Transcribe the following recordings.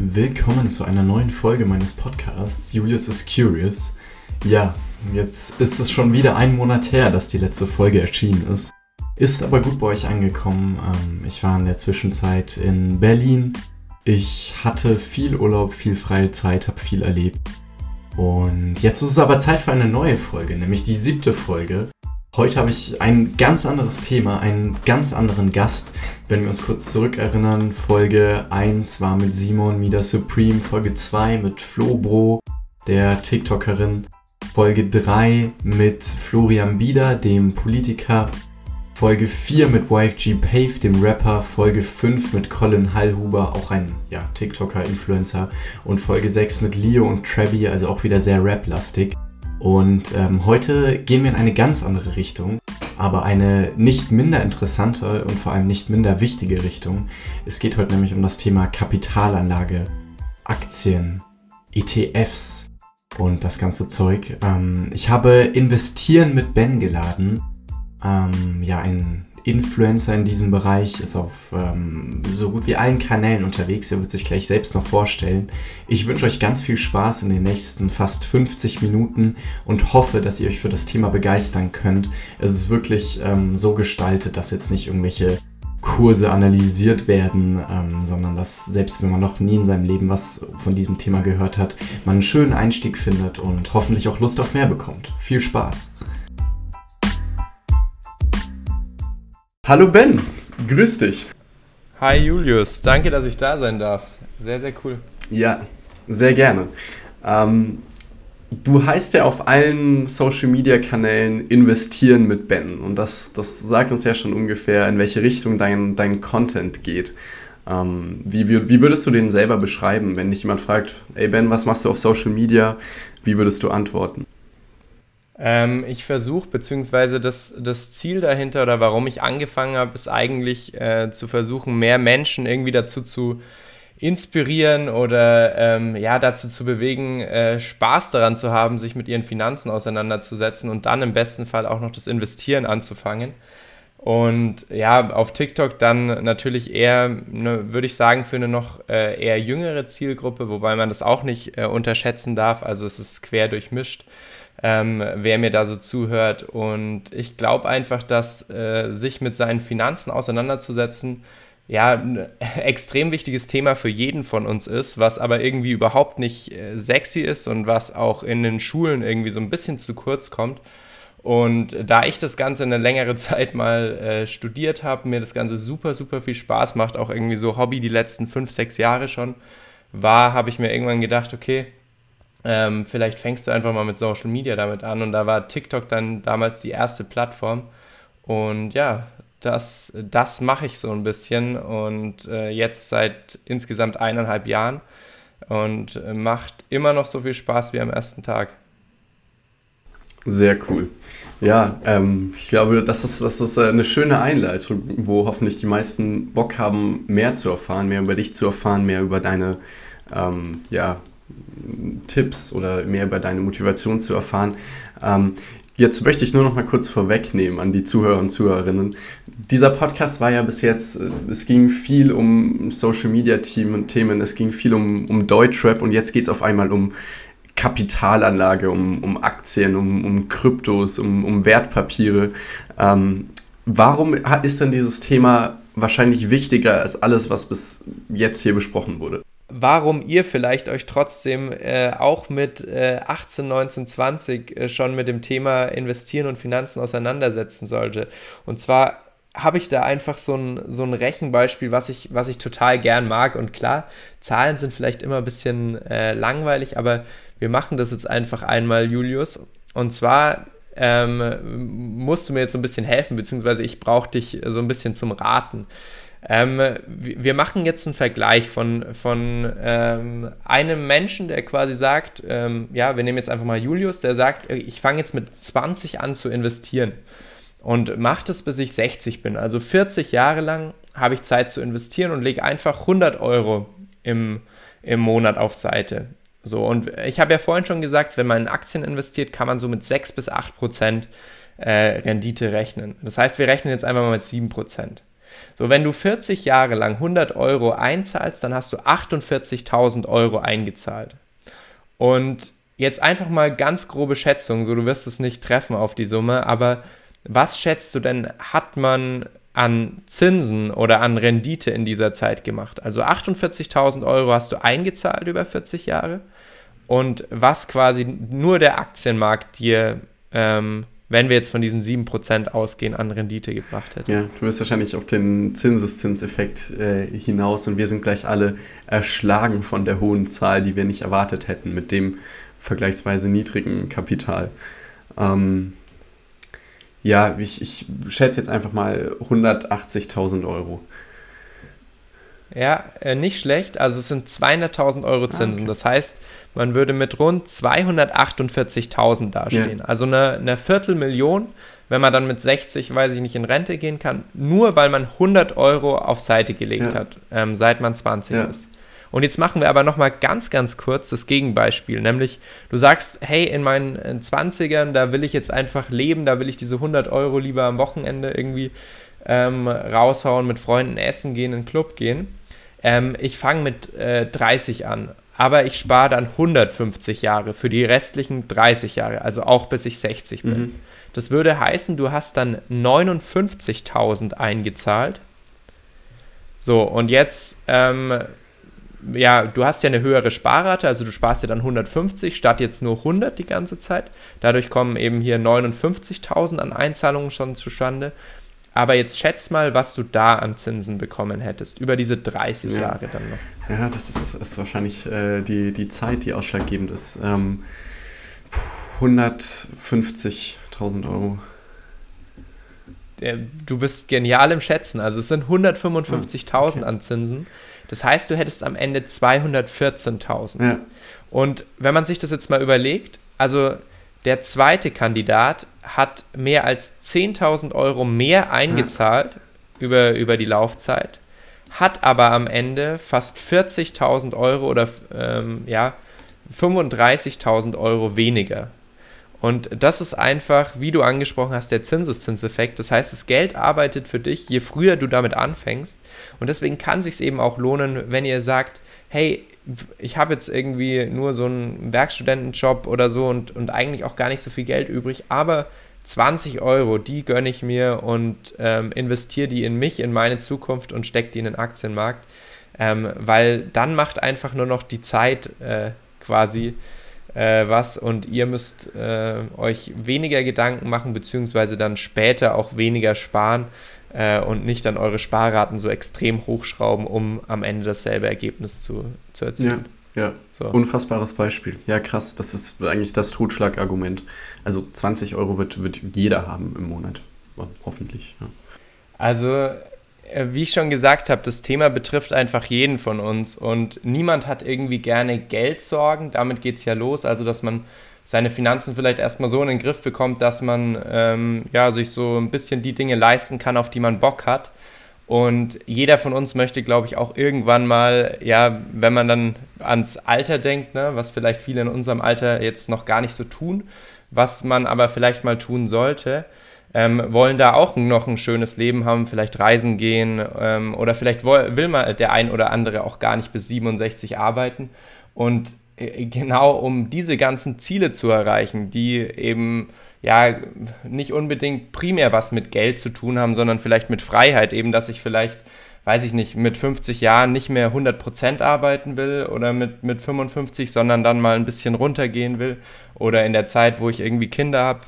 Willkommen zu einer neuen Folge meines Podcasts Julius is Curious. Ja, jetzt ist es schon wieder ein Monat her, dass die letzte Folge erschienen ist. Ist aber gut bei euch angekommen. Ähm, ich war in der Zwischenzeit in Berlin. Ich hatte viel Urlaub, viel freie Zeit, habe viel erlebt. Und jetzt ist es aber Zeit für eine neue Folge, nämlich die siebte Folge. Heute habe ich ein ganz anderes Thema, einen ganz anderen Gast. Wenn wir uns kurz zurückerinnern, Folge 1 war mit Simon Mida Supreme, Folge 2 mit Flo Bro, der TikTokerin, Folge 3 mit Florian Bieder, dem Politiker, Folge 4 mit YFG Pave, dem Rapper, Folge 5 mit Colin Hallhuber, auch ein ja, TikToker, Influencer und Folge 6 mit Leo und Trevi, also auch wieder sehr rap-lastig. Und ähm, heute gehen wir in eine ganz andere Richtung, aber eine nicht minder interessante und vor allem nicht minder wichtige Richtung. Es geht heute nämlich um das Thema Kapitalanlage, Aktien, ETFs und das ganze Zeug. Ähm, ich habe Investieren mit Ben geladen. Ähm, ja, ein Influencer in diesem Bereich, ist auf ähm, so gut wie allen Kanälen unterwegs. Er wird sich gleich selbst noch vorstellen. Ich wünsche euch ganz viel Spaß in den nächsten fast 50 Minuten und hoffe, dass ihr euch für das Thema begeistern könnt. Es ist wirklich ähm, so gestaltet, dass jetzt nicht irgendwelche Kurse analysiert werden, ähm, sondern dass selbst wenn man noch nie in seinem Leben was von diesem Thema gehört hat, man einen schönen Einstieg findet und hoffentlich auch Lust auf mehr bekommt. Viel Spaß! Hallo Ben, grüß dich. Hi Julius, danke, dass ich da sein darf. Sehr, sehr cool. Ja, sehr gerne. Ähm, du heißt ja auf allen Social Media Kanälen investieren mit Ben und das, das sagt uns ja schon ungefähr, in welche Richtung dein, dein Content geht. Ähm, wie, wie, wie würdest du den selber beschreiben, wenn dich jemand fragt, ey Ben, was machst du auf Social Media? Wie würdest du antworten? Ähm, ich versuche, beziehungsweise das, das Ziel dahinter oder warum ich angefangen habe, ist eigentlich äh, zu versuchen, mehr Menschen irgendwie dazu zu inspirieren oder ähm, ja, dazu zu bewegen, äh, Spaß daran zu haben, sich mit ihren Finanzen auseinanderzusetzen und dann im besten Fall auch noch das Investieren anzufangen. Und ja, auf TikTok dann natürlich eher, ne, würde ich sagen, für eine noch äh, eher jüngere Zielgruppe, wobei man das auch nicht äh, unterschätzen darf. Also es ist quer durchmischt ähm, wer mir da so zuhört. Und ich glaube einfach, dass äh, sich mit seinen Finanzen auseinanderzusetzen, ja, ein extrem wichtiges Thema für jeden von uns ist, was aber irgendwie überhaupt nicht äh, sexy ist und was auch in den Schulen irgendwie so ein bisschen zu kurz kommt. Und da ich das Ganze eine längere Zeit mal äh, studiert habe, mir das Ganze super, super viel Spaß macht, auch irgendwie so Hobby die letzten fünf, sechs Jahre schon war, habe ich mir irgendwann gedacht, okay, ähm, vielleicht fängst du einfach mal mit Social Media damit an. Und da war TikTok dann damals die erste Plattform. Und ja, das, das mache ich so ein bisschen und äh, jetzt seit insgesamt eineinhalb Jahren und äh, macht immer noch so viel Spaß wie am ersten Tag. Sehr cool. Ja, ähm, ich glaube, das ist, das ist eine schöne Einleitung, wo hoffentlich die meisten Bock haben, mehr zu erfahren, mehr über dich zu erfahren, mehr über deine ähm, ja, Tipps oder mehr über deine Motivation zu erfahren. Ähm, jetzt möchte ich nur noch mal kurz vorwegnehmen an die Zuhörer und Zuhörerinnen. Dieser Podcast war ja bis jetzt, äh, es ging viel um Social Media Themen, es ging viel um, um Deutschrap und jetzt geht es auf einmal um Kapitalanlage, um, um Aktien, um, um Kryptos, um, um Wertpapiere. Ähm, warum ist denn dieses Thema wahrscheinlich wichtiger als alles, was bis jetzt hier besprochen wurde? Warum ihr vielleicht euch trotzdem äh, auch mit äh, 18, 19, 20 äh, schon mit dem Thema Investieren und Finanzen auseinandersetzen sollte. Und zwar habe ich da einfach so ein, so ein Rechenbeispiel, was ich, was ich total gern mag. Und klar, Zahlen sind vielleicht immer ein bisschen äh, langweilig, aber wir machen das jetzt einfach einmal, Julius. Und zwar ähm, musst du mir jetzt so ein bisschen helfen, beziehungsweise ich brauche dich so ein bisschen zum Raten. Ähm, wir machen jetzt einen Vergleich von, von ähm, einem Menschen, der quasi sagt, ähm, ja, wir nehmen jetzt einfach mal Julius, der sagt, ich fange jetzt mit 20 an zu investieren und mache das, bis ich 60 bin. Also 40 Jahre lang habe ich Zeit zu investieren und lege einfach 100 Euro im, im Monat auf Seite. So, und ich habe ja vorhin schon gesagt, wenn man in Aktien investiert, kann man so mit 6 bis 8 Prozent äh, Rendite rechnen. Das heißt, wir rechnen jetzt einfach mal mit 7 Prozent. So, wenn du 40 Jahre lang 100 Euro einzahlst, dann hast du 48.000 Euro eingezahlt. Und jetzt einfach mal ganz grobe Schätzung, so du wirst es nicht treffen auf die Summe, aber was schätzt du denn, hat man an Zinsen oder an Rendite in dieser Zeit gemacht? Also 48.000 Euro hast du eingezahlt über 40 Jahre und was quasi nur der Aktienmarkt dir ähm, wenn wir jetzt von diesen 7% ausgehen, an Rendite gebracht hätte. Ja, du wirst wahrscheinlich auf den Zinseszinseffekt äh, hinaus und wir sind gleich alle erschlagen von der hohen Zahl, die wir nicht erwartet hätten mit dem vergleichsweise niedrigen Kapital. Ähm, ja, ich, ich schätze jetzt einfach mal 180.000 Euro. Ja, äh, nicht schlecht. Also es sind 200.000 Euro ah, Zinsen. Ah, okay. Das heißt, man würde mit rund 248.000 dastehen. Ja. Also eine, eine Viertelmillion, wenn man dann mit 60, weiß ich nicht, in Rente gehen kann, nur weil man 100 Euro auf Seite gelegt ja. hat, ähm, seit man 20 ja. ist. Und jetzt machen wir aber nochmal ganz, ganz kurz das Gegenbeispiel. Nämlich, du sagst, hey, in meinen 20ern, da will ich jetzt einfach leben, da will ich diese 100 Euro lieber am Wochenende irgendwie ähm, raushauen, mit Freunden essen gehen, in den Club gehen. Ähm, ich fange mit äh, 30 an, aber ich spare dann 150 Jahre für die restlichen 30 Jahre, also auch bis ich 60 bin. Mhm. Das würde heißen, du hast dann 59.000 eingezahlt. So, und jetzt, ähm, ja, du hast ja eine höhere Sparrate, also du sparst dir dann 150 statt jetzt nur 100 die ganze Zeit. Dadurch kommen eben hier 59.000 an Einzahlungen schon zustande. Aber jetzt schätz mal, was du da an Zinsen bekommen hättest, über diese 30 ja. Jahre dann noch. Ja, das ist, ist wahrscheinlich äh, die, die Zeit, die ausschlaggebend ist. Ähm, 150.000 Euro. Du bist genial im Schätzen. Also es sind 155.000 ah, okay. an Zinsen. Das heißt, du hättest am Ende 214.000. Ja. Und wenn man sich das jetzt mal überlegt, also der zweite Kandidat hat mehr als 10.000 Euro mehr eingezahlt über, über die Laufzeit, hat aber am Ende fast 40.000 Euro oder ähm, ja, 35.000 Euro weniger. Und das ist einfach, wie du angesprochen hast, der Zinseszinseffekt. Das heißt, das Geld arbeitet für dich, je früher du damit anfängst. Und deswegen kann es sich eben auch lohnen, wenn ihr sagt, hey, ich habe jetzt irgendwie nur so einen Werkstudentenjob oder so und, und eigentlich auch gar nicht so viel Geld übrig, aber 20 Euro, die gönne ich mir und ähm, investiere die in mich, in meine Zukunft und stecke die in den Aktienmarkt, ähm, weil dann macht einfach nur noch die Zeit äh, quasi äh, was und ihr müsst äh, euch weniger Gedanken machen, beziehungsweise dann später auch weniger sparen äh, und nicht dann eure Sparraten so extrem hochschrauben, um am Ende dasselbe Ergebnis zu, zu erzielen. Ja, ja. So. unfassbares Beispiel. Ja, krass, das ist eigentlich das Totschlagargument. Also 20 Euro wird, wird jeder haben im Monat, hoffentlich. Ja. Also, äh, wie ich schon gesagt habe, das Thema betrifft einfach jeden von uns und niemand hat irgendwie gerne Geldsorgen. Damit geht es ja los, also dass man seine Finanzen vielleicht erstmal so in den Griff bekommt, dass man ähm, ja, sich so ein bisschen die Dinge leisten kann, auf die man Bock hat. Und jeder von uns möchte, glaube ich, auch irgendwann mal, ja, wenn man dann ans Alter denkt, ne, was vielleicht viele in unserem Alter jetzt noch gar nicht so tun, was man aber vielleicht mal tun sollte, ähm, wollen da auch noch ein schönes Leben haben, vielleicht reisen gehen ähm, oder vielleicht will, will man der ein oder andere auch gar nicht bis 67 arbeiten. Und genau um diese ganzen Ziele zu erreichen, die eben ja nicht unbedingt primär was mit Geld zu tun haben, sondern vielleicht mit Freiheit, eben dass ich vielleicht, weiß ich nicht, mit 50 Jahren nicht mehr 100% arbeiten will oder mit, mit 55, sondern dann mal ein bisschen runtergehen will oder in der Zeit, wo ich irgendwie Kinder habe,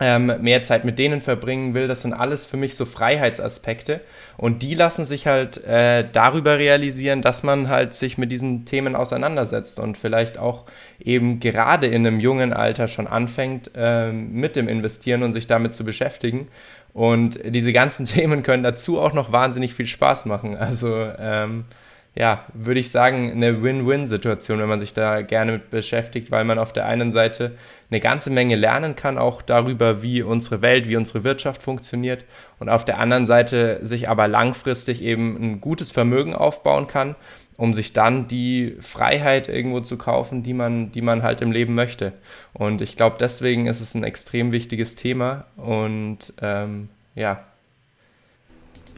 ähm, mehr Zeit mit denen verbringen will. Das sind alles für mich so Freiheitsaspekte. Und die lassen sich halt äh, darüber realisieren, dass man halt sich mit diesen Themen auseinandersetzt und vielleicht auch eben gerade in einem jungen Alter schon anfängt, äh, mit dem Investieren und sich damit zu beschäftigen. Und diese ganzen Themen können dazu auch noch wahnsinnig viel Spaß machen. Also ähm, ja, würde ich sagen, eine Win-Win-Situation, wenn man sich da gerne mit beschäftigt, weil man auf der einen Seite eine ganze Menge lernen kann, auch darüber, wie unsere Welt, wie unsere Wirtschaft funktioniert und auf der anderen Seite sich aber langfristig eben ein gutes Vermögen aufbauen kann, um sich dann die Freiheit irgendwo zu kaufen, die man, die man halt im Leben möchte. Und ich glaube, deswegen ist es ein extrem wichtiges Thema und ähm, ja,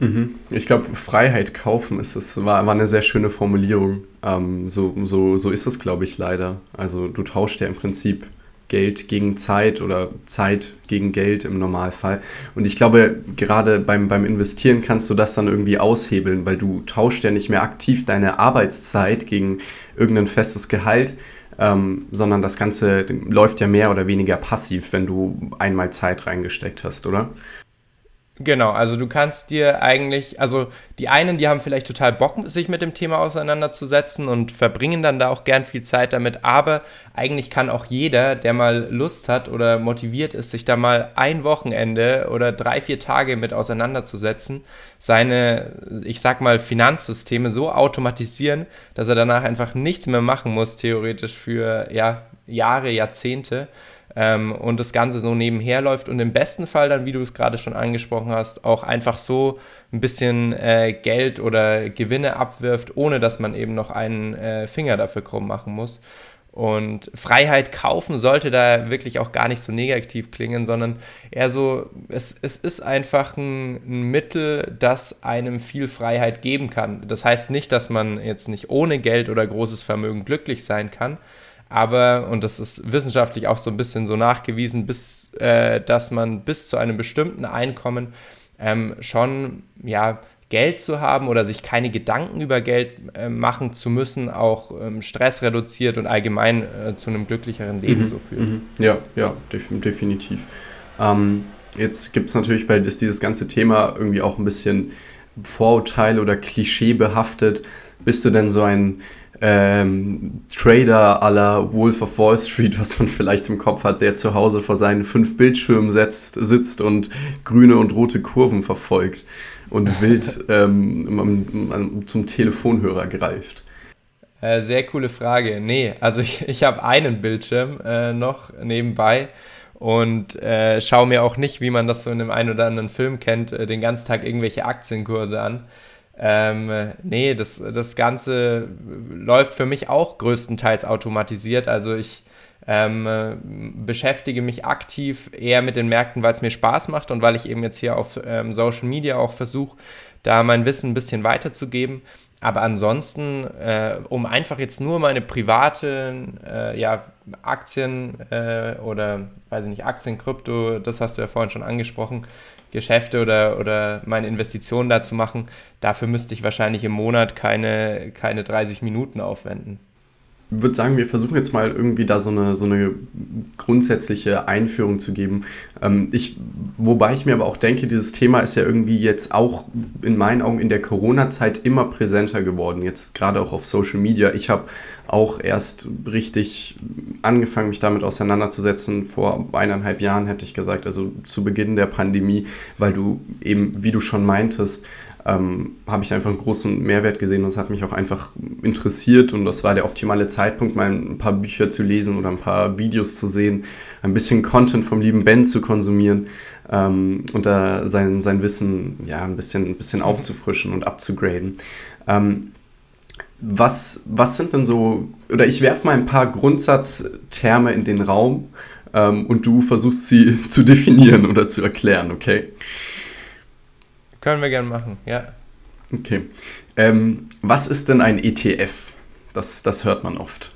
Mhm. Ich glaube, Freiheit kaufen ist es, war, war eine sehr schöne Formulierung. Ähm, so, so, so ist es, glaube ich, leider. Also du tauschst ja im Prinzip Geld gegen Zeit oder Zeit gegen Geld im Normalfall. Und ich glaube, gerade beim, beim Investieren kannst du das dann irgendwie aushebeln, weil du tauschst ja nicht mehr aktiv deine Arbeitszeit gegen irgendein festes Gehalt, ähm, sondern das Ganze läuft ja mehr oder weniger passiv, wenn du einmal Zeit reingesteckt hast, oder? Genau, also du kannst dir eigentlich, also die einen, die haben vielleicht total Bock, sich mit dem Thema auseinanderzusetzen und verbringen dann da auch gern viel Zeit damit, aber eigentlich kann auch jeder, der mal Lust hat oder motiviert ist, sich da mal ein Wochenende oder drei, vier Tage mit auseinanderzusetzen, seine, ich sag mal, Finanzsysteme so automatisieren, dass er danach einfach nichts mehr machen muss, theoretisch für ja, Jahre, Jahrzehnte ähm, und das Ganze so nebenher läuft und im besten Fall dann, wie du es gerade schon angesprochen hast, auch einfach so ein bisschen äh, Geld oder Gewinne abwirft, ohne dass man eben noch einen äh, Finger dafür krumm machen muss. Und Freiheit kaufen sollte da wirklich auch gar nicht so negativ klingen, sondern eher so, es, es ist einfach ein, ein, Mittel, das einem viel Freiheit geben kann. Das heißt nicht, dass man jetzt nicht ohne Geld oder großes Vermögen glücklich sein kann, aber, und das ist wissenschaftlich auch so ein bisschen so nachgewiesen, bis, äh, dass man bis zu einem bestimmten Einkommen ähm, schon ja, Geld zu haben oder sich keine Gedanken über Geld äh, machen zu müssen, auch ähm, Stress reduziert und allgemein äh, zu einem glücklicheren Leben mhm, so führt. Mhm. Ja, ja, definitiv. Ähm, jetzt gibt es natürlich bei ist dieses ganze Thema irgendwie auch ein bisschen Vorurteil oder Klischee behaftet. Bist du denn so ein ähm, Trader aller Wolf of Wall Street, was man vielleicht im Kopf hat, der zu Hause vor seinen fünf Bildschirmen setzt, sitzt und grüne und rote Kurven verfolgt und wild ähm, zum Telefonhörer greift. Äh, sehr coole Frage. Nee, also ich, ich habe einen Bildschirm äh, noch nebenbei und äh, schaue mir auch nicht, wie man das so in dem einen oder anderen Film kennt, äh, den ganzen Tag irgendwelche Aktienkurse an. Ähm, nee, das, das Ganze läuft für mich auch größtenteils automatisiert. Also ich ähm, beschäftige mich aktiv eher mit den Märkten, weil es mir Spaß macht und weil ich eben jetzt hier auf ähm, Social Media auch versuche, da mein Wissen ein bisschen weiterzugeben. Aber ansonsten, äh, um einfach jetzt nur meine privaten äh, ja, Aktien äh, oder, weiß ich nicht, Aktien, Krypto, das hast du ja vorhin schon angesprochen, Geschäfte oder, oder meine Investitionen da zu machen, dafür müsste ich wahrscheinlich im Monat keine, keine 30 Minuten aufwenden würde sagen, wir versuchen jetzt mal irgendwie da so eine, so eine grundsätzliche Einführung zu geben. Ähm, ich, wobei ich mir aber auch denke, dieses Thema ist ja irgendwie jetzt auch in meinen Augen in der Corona-Zeit immer präsenter geworden, jetzt gerade auch auf Social Media. Ich habe auch erst richtig angefangen, mich damit auseinanderzusetzen. Vor eineinhalb Jahren hätte ich gesagt, also zu Beginn der Pandemie, weil du eben, wie du schon meintest, ähm, habe ich einfach einen großen Mehrwert gesehen und es hat mich auch einfach interessiert und das war der optimale Zeitpunkt, mal ein paar Bücher zu lesen oder ein paar Videos zu sehen, ein bisschen Content vom lieben Ben zu konsumieren ähm, und da sein, sein Wissen ja ein bisschen, ein bisschen aufzufrischen und abzugraden. Ähm, was, was sind denn so, oder ich werfe mal ein paar Grundsatzterme in den Raum ähm, und du versuchst sie zu definieren oder zu erklären, okay? Können wir gerne machen, ja. Okay. Ähm, was ist denn ein ETF? Das, das hört man oft.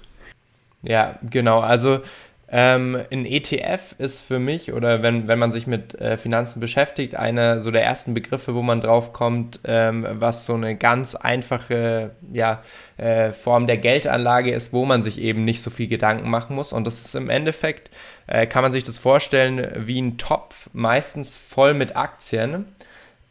Ja, genau. Also ähm, ein ETF ist für mich, oder wenn, wenn man sich mit äh, Finanzen beschäftigt, einer so der ersten Begriffe, wo man drauf kommt, ähm, was so eine ganz einfache ja, äh, Form der Geldanlage ist, wo man sich eben nicht so viel Gedanken machen muss. Und das ist im Endeffekt, äh, kann man sich das vorstellen, wie ein Topf, meistens voll mit Aktien.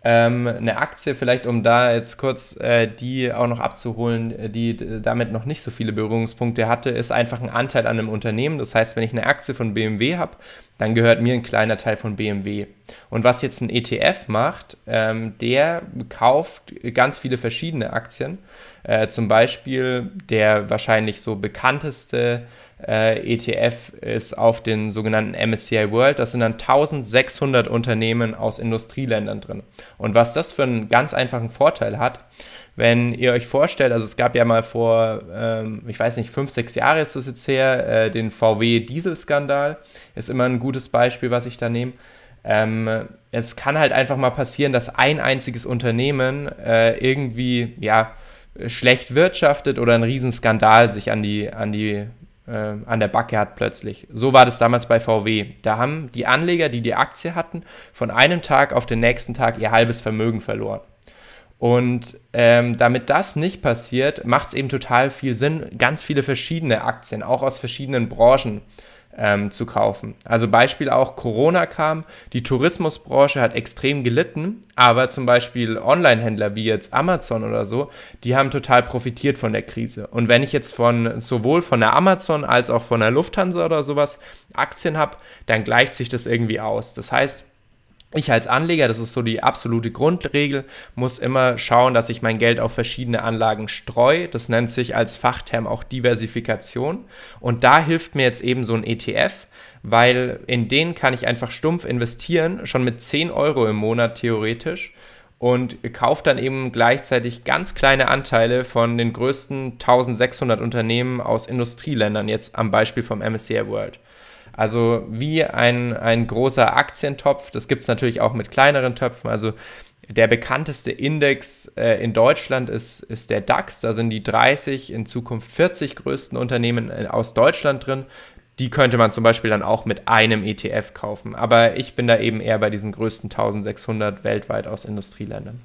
Ähm, eine Aktie, vielleicht um da jetzt kurz äh, die auch noch abzuholen, äh, die damit noch nicht so viele Berührungspunkte hatte, ist einfach ein Anteil an einem Unternehmen. Das heißt, wenn ich eine Aktie von BMW habe, dann gehört mir ein kleiner Teil von BMW. Und was jetzt ein ETF macht, ähm, der kauft ganz viele verschiedene Aktien. Äh, zum Beispiel der wahrscheinlich so bekannteste äh, ETF ist auf den sogenannten MSCI World. Das sind dann 1600 Unternehmen aus Industrieländern drin. Und was das für einen ganz einfachen Vorteil hat, wenn ihr euch vorstellt, also es gab ja mal vor, ähm, ich weiß nicht, fünf, sechs Jahre ist das jetzt her, äh, den VW-Dieselskandal, ist immer ein gutes Beispiel, was ich da nehme. Ähm, es kann halt einfach mal passieren, dass ein einziges Unternehmen äh, irgendwie ja, schlecht wirtschaftet oder ein Riesenskandal sich an die, an die an der Backe hat plötzlich. So war das damals bei VW. Da haben die Anleger, die die Aktie hatten, von einem Tag auf den nächsten Tag ihr halbes Vermögen verloren. Und ähm, damit das nicht passiert, macht es eben total viel Sinn, ganz viele verschiedene Aktien, auch aus verschiedenen Branchen, ähm, zu kaufen. Also Beispiel auch Corona kam, die Tourismusbranche hat extrem gelitten, aber zum Beispiel Online-Händler wie jetzt Amazon oder so, die haben total profitiert von der Krise. Und wenn ich jetzt von sowohl von der Amazon als auch von der Lufthansa oder sowas Aktien habe, dann gleicht sich das irgendwie aus. Das heißt, ich als Anleger, das ist so die absolute Grundregel, muss immer schauen, dass ich mein Geld auf verschiedene Anlagen streue. Das nennt sich als Fachterm auch Diversifikation. Und da hilft mir jetzt eben so ein ETF, weil in den kann ich einfach stumpf investieren, schon mit 10 Euro im Monat theoretisch und kaufe dann eben gleichzeitig ganz kleine Anteile von den größten 1600 Unternehmen aus Industrieländern, jetzt am Beispiel vom MSCI World. Also wie ein, ein großer Aktientopf. Das gibt es natürlich auch mit kleineren Töpfen. Also der bekannteste Index äh, in Deutschland ist, ist der DAX. Da sind die 30, in Zukunft 40 größten Unternehmen äh, aus Deutschland drin. Die könnte man zum Beispiel dann auch mit einem ETF kaufen. Aber ich bin da eben eher bei diesen größten 1600 weltweit aus Industrieländern.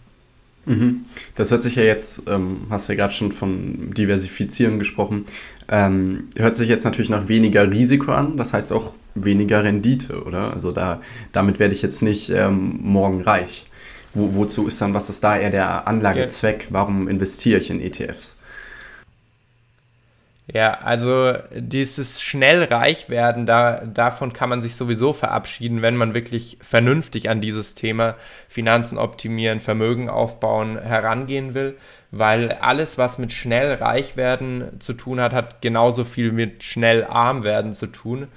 Mhm. Das hört sich ja jetzt, ähm, hast du ja gerade schon von Diversifizieren gesprochen, ähm, hört sich jetzt natürlich nach weniger Risiko an, das heißt auch weniger Rendite, oder? Also da, damit werde ich jetzt nicht ähm, morgen reich. Wo, wozu ist dann, was ist da eher der Anlagezweck? Warum investiere ich in ETFs? Ja, also dieses schnell reich werden, da, davon kann man sich sowieso verabschieden, wenn man wirklich vernünftig an dieses Thema Finanzen optimieren, Vermögen aufbauen herangehen will, weil alles, was mit schnell reich werden zu tun hat, hat genauso viel mit schnell arm werden zu tun.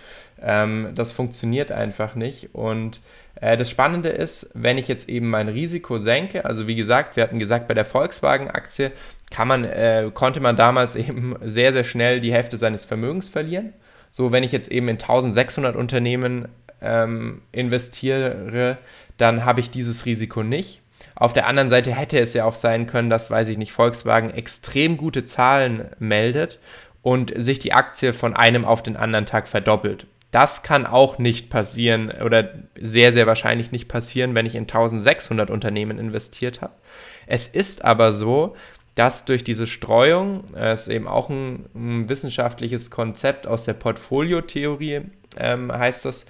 Ähm, das funktioniert einfach nicht und das Spannende ist, wenn ich jetzt eben mein Risiko senke, also wie gesagt, wir hatten gesagt, bei der Volkswagen-Aktie äh, konnte man damals eben sehr, sehr schnell die Hälfte seines Vermögens verlieren. So, wenn ich jetzt eben in 1600 Unternehmen ähm, investiere, dann habe ich dieses Risiko nicht. Auf der anderen Seite hätte es ja auch sein können, dass, weiß ich nicht, Volkswagen extrem gute Zahlen meldet und sich die Aktie von einem auf den anderen Tag verdoppelt. Das kann auch nicht passieren oder sehr, sehr wahrscheinlich nicht passieren, wenn ich in 1600 Unternehmen investiert habe. Es ist aber so, dass durch diese Streuung, das ist eben auch ein, ein wissenschaftliches Konzept aus der Portfoliotheorie, ähm, heißt das,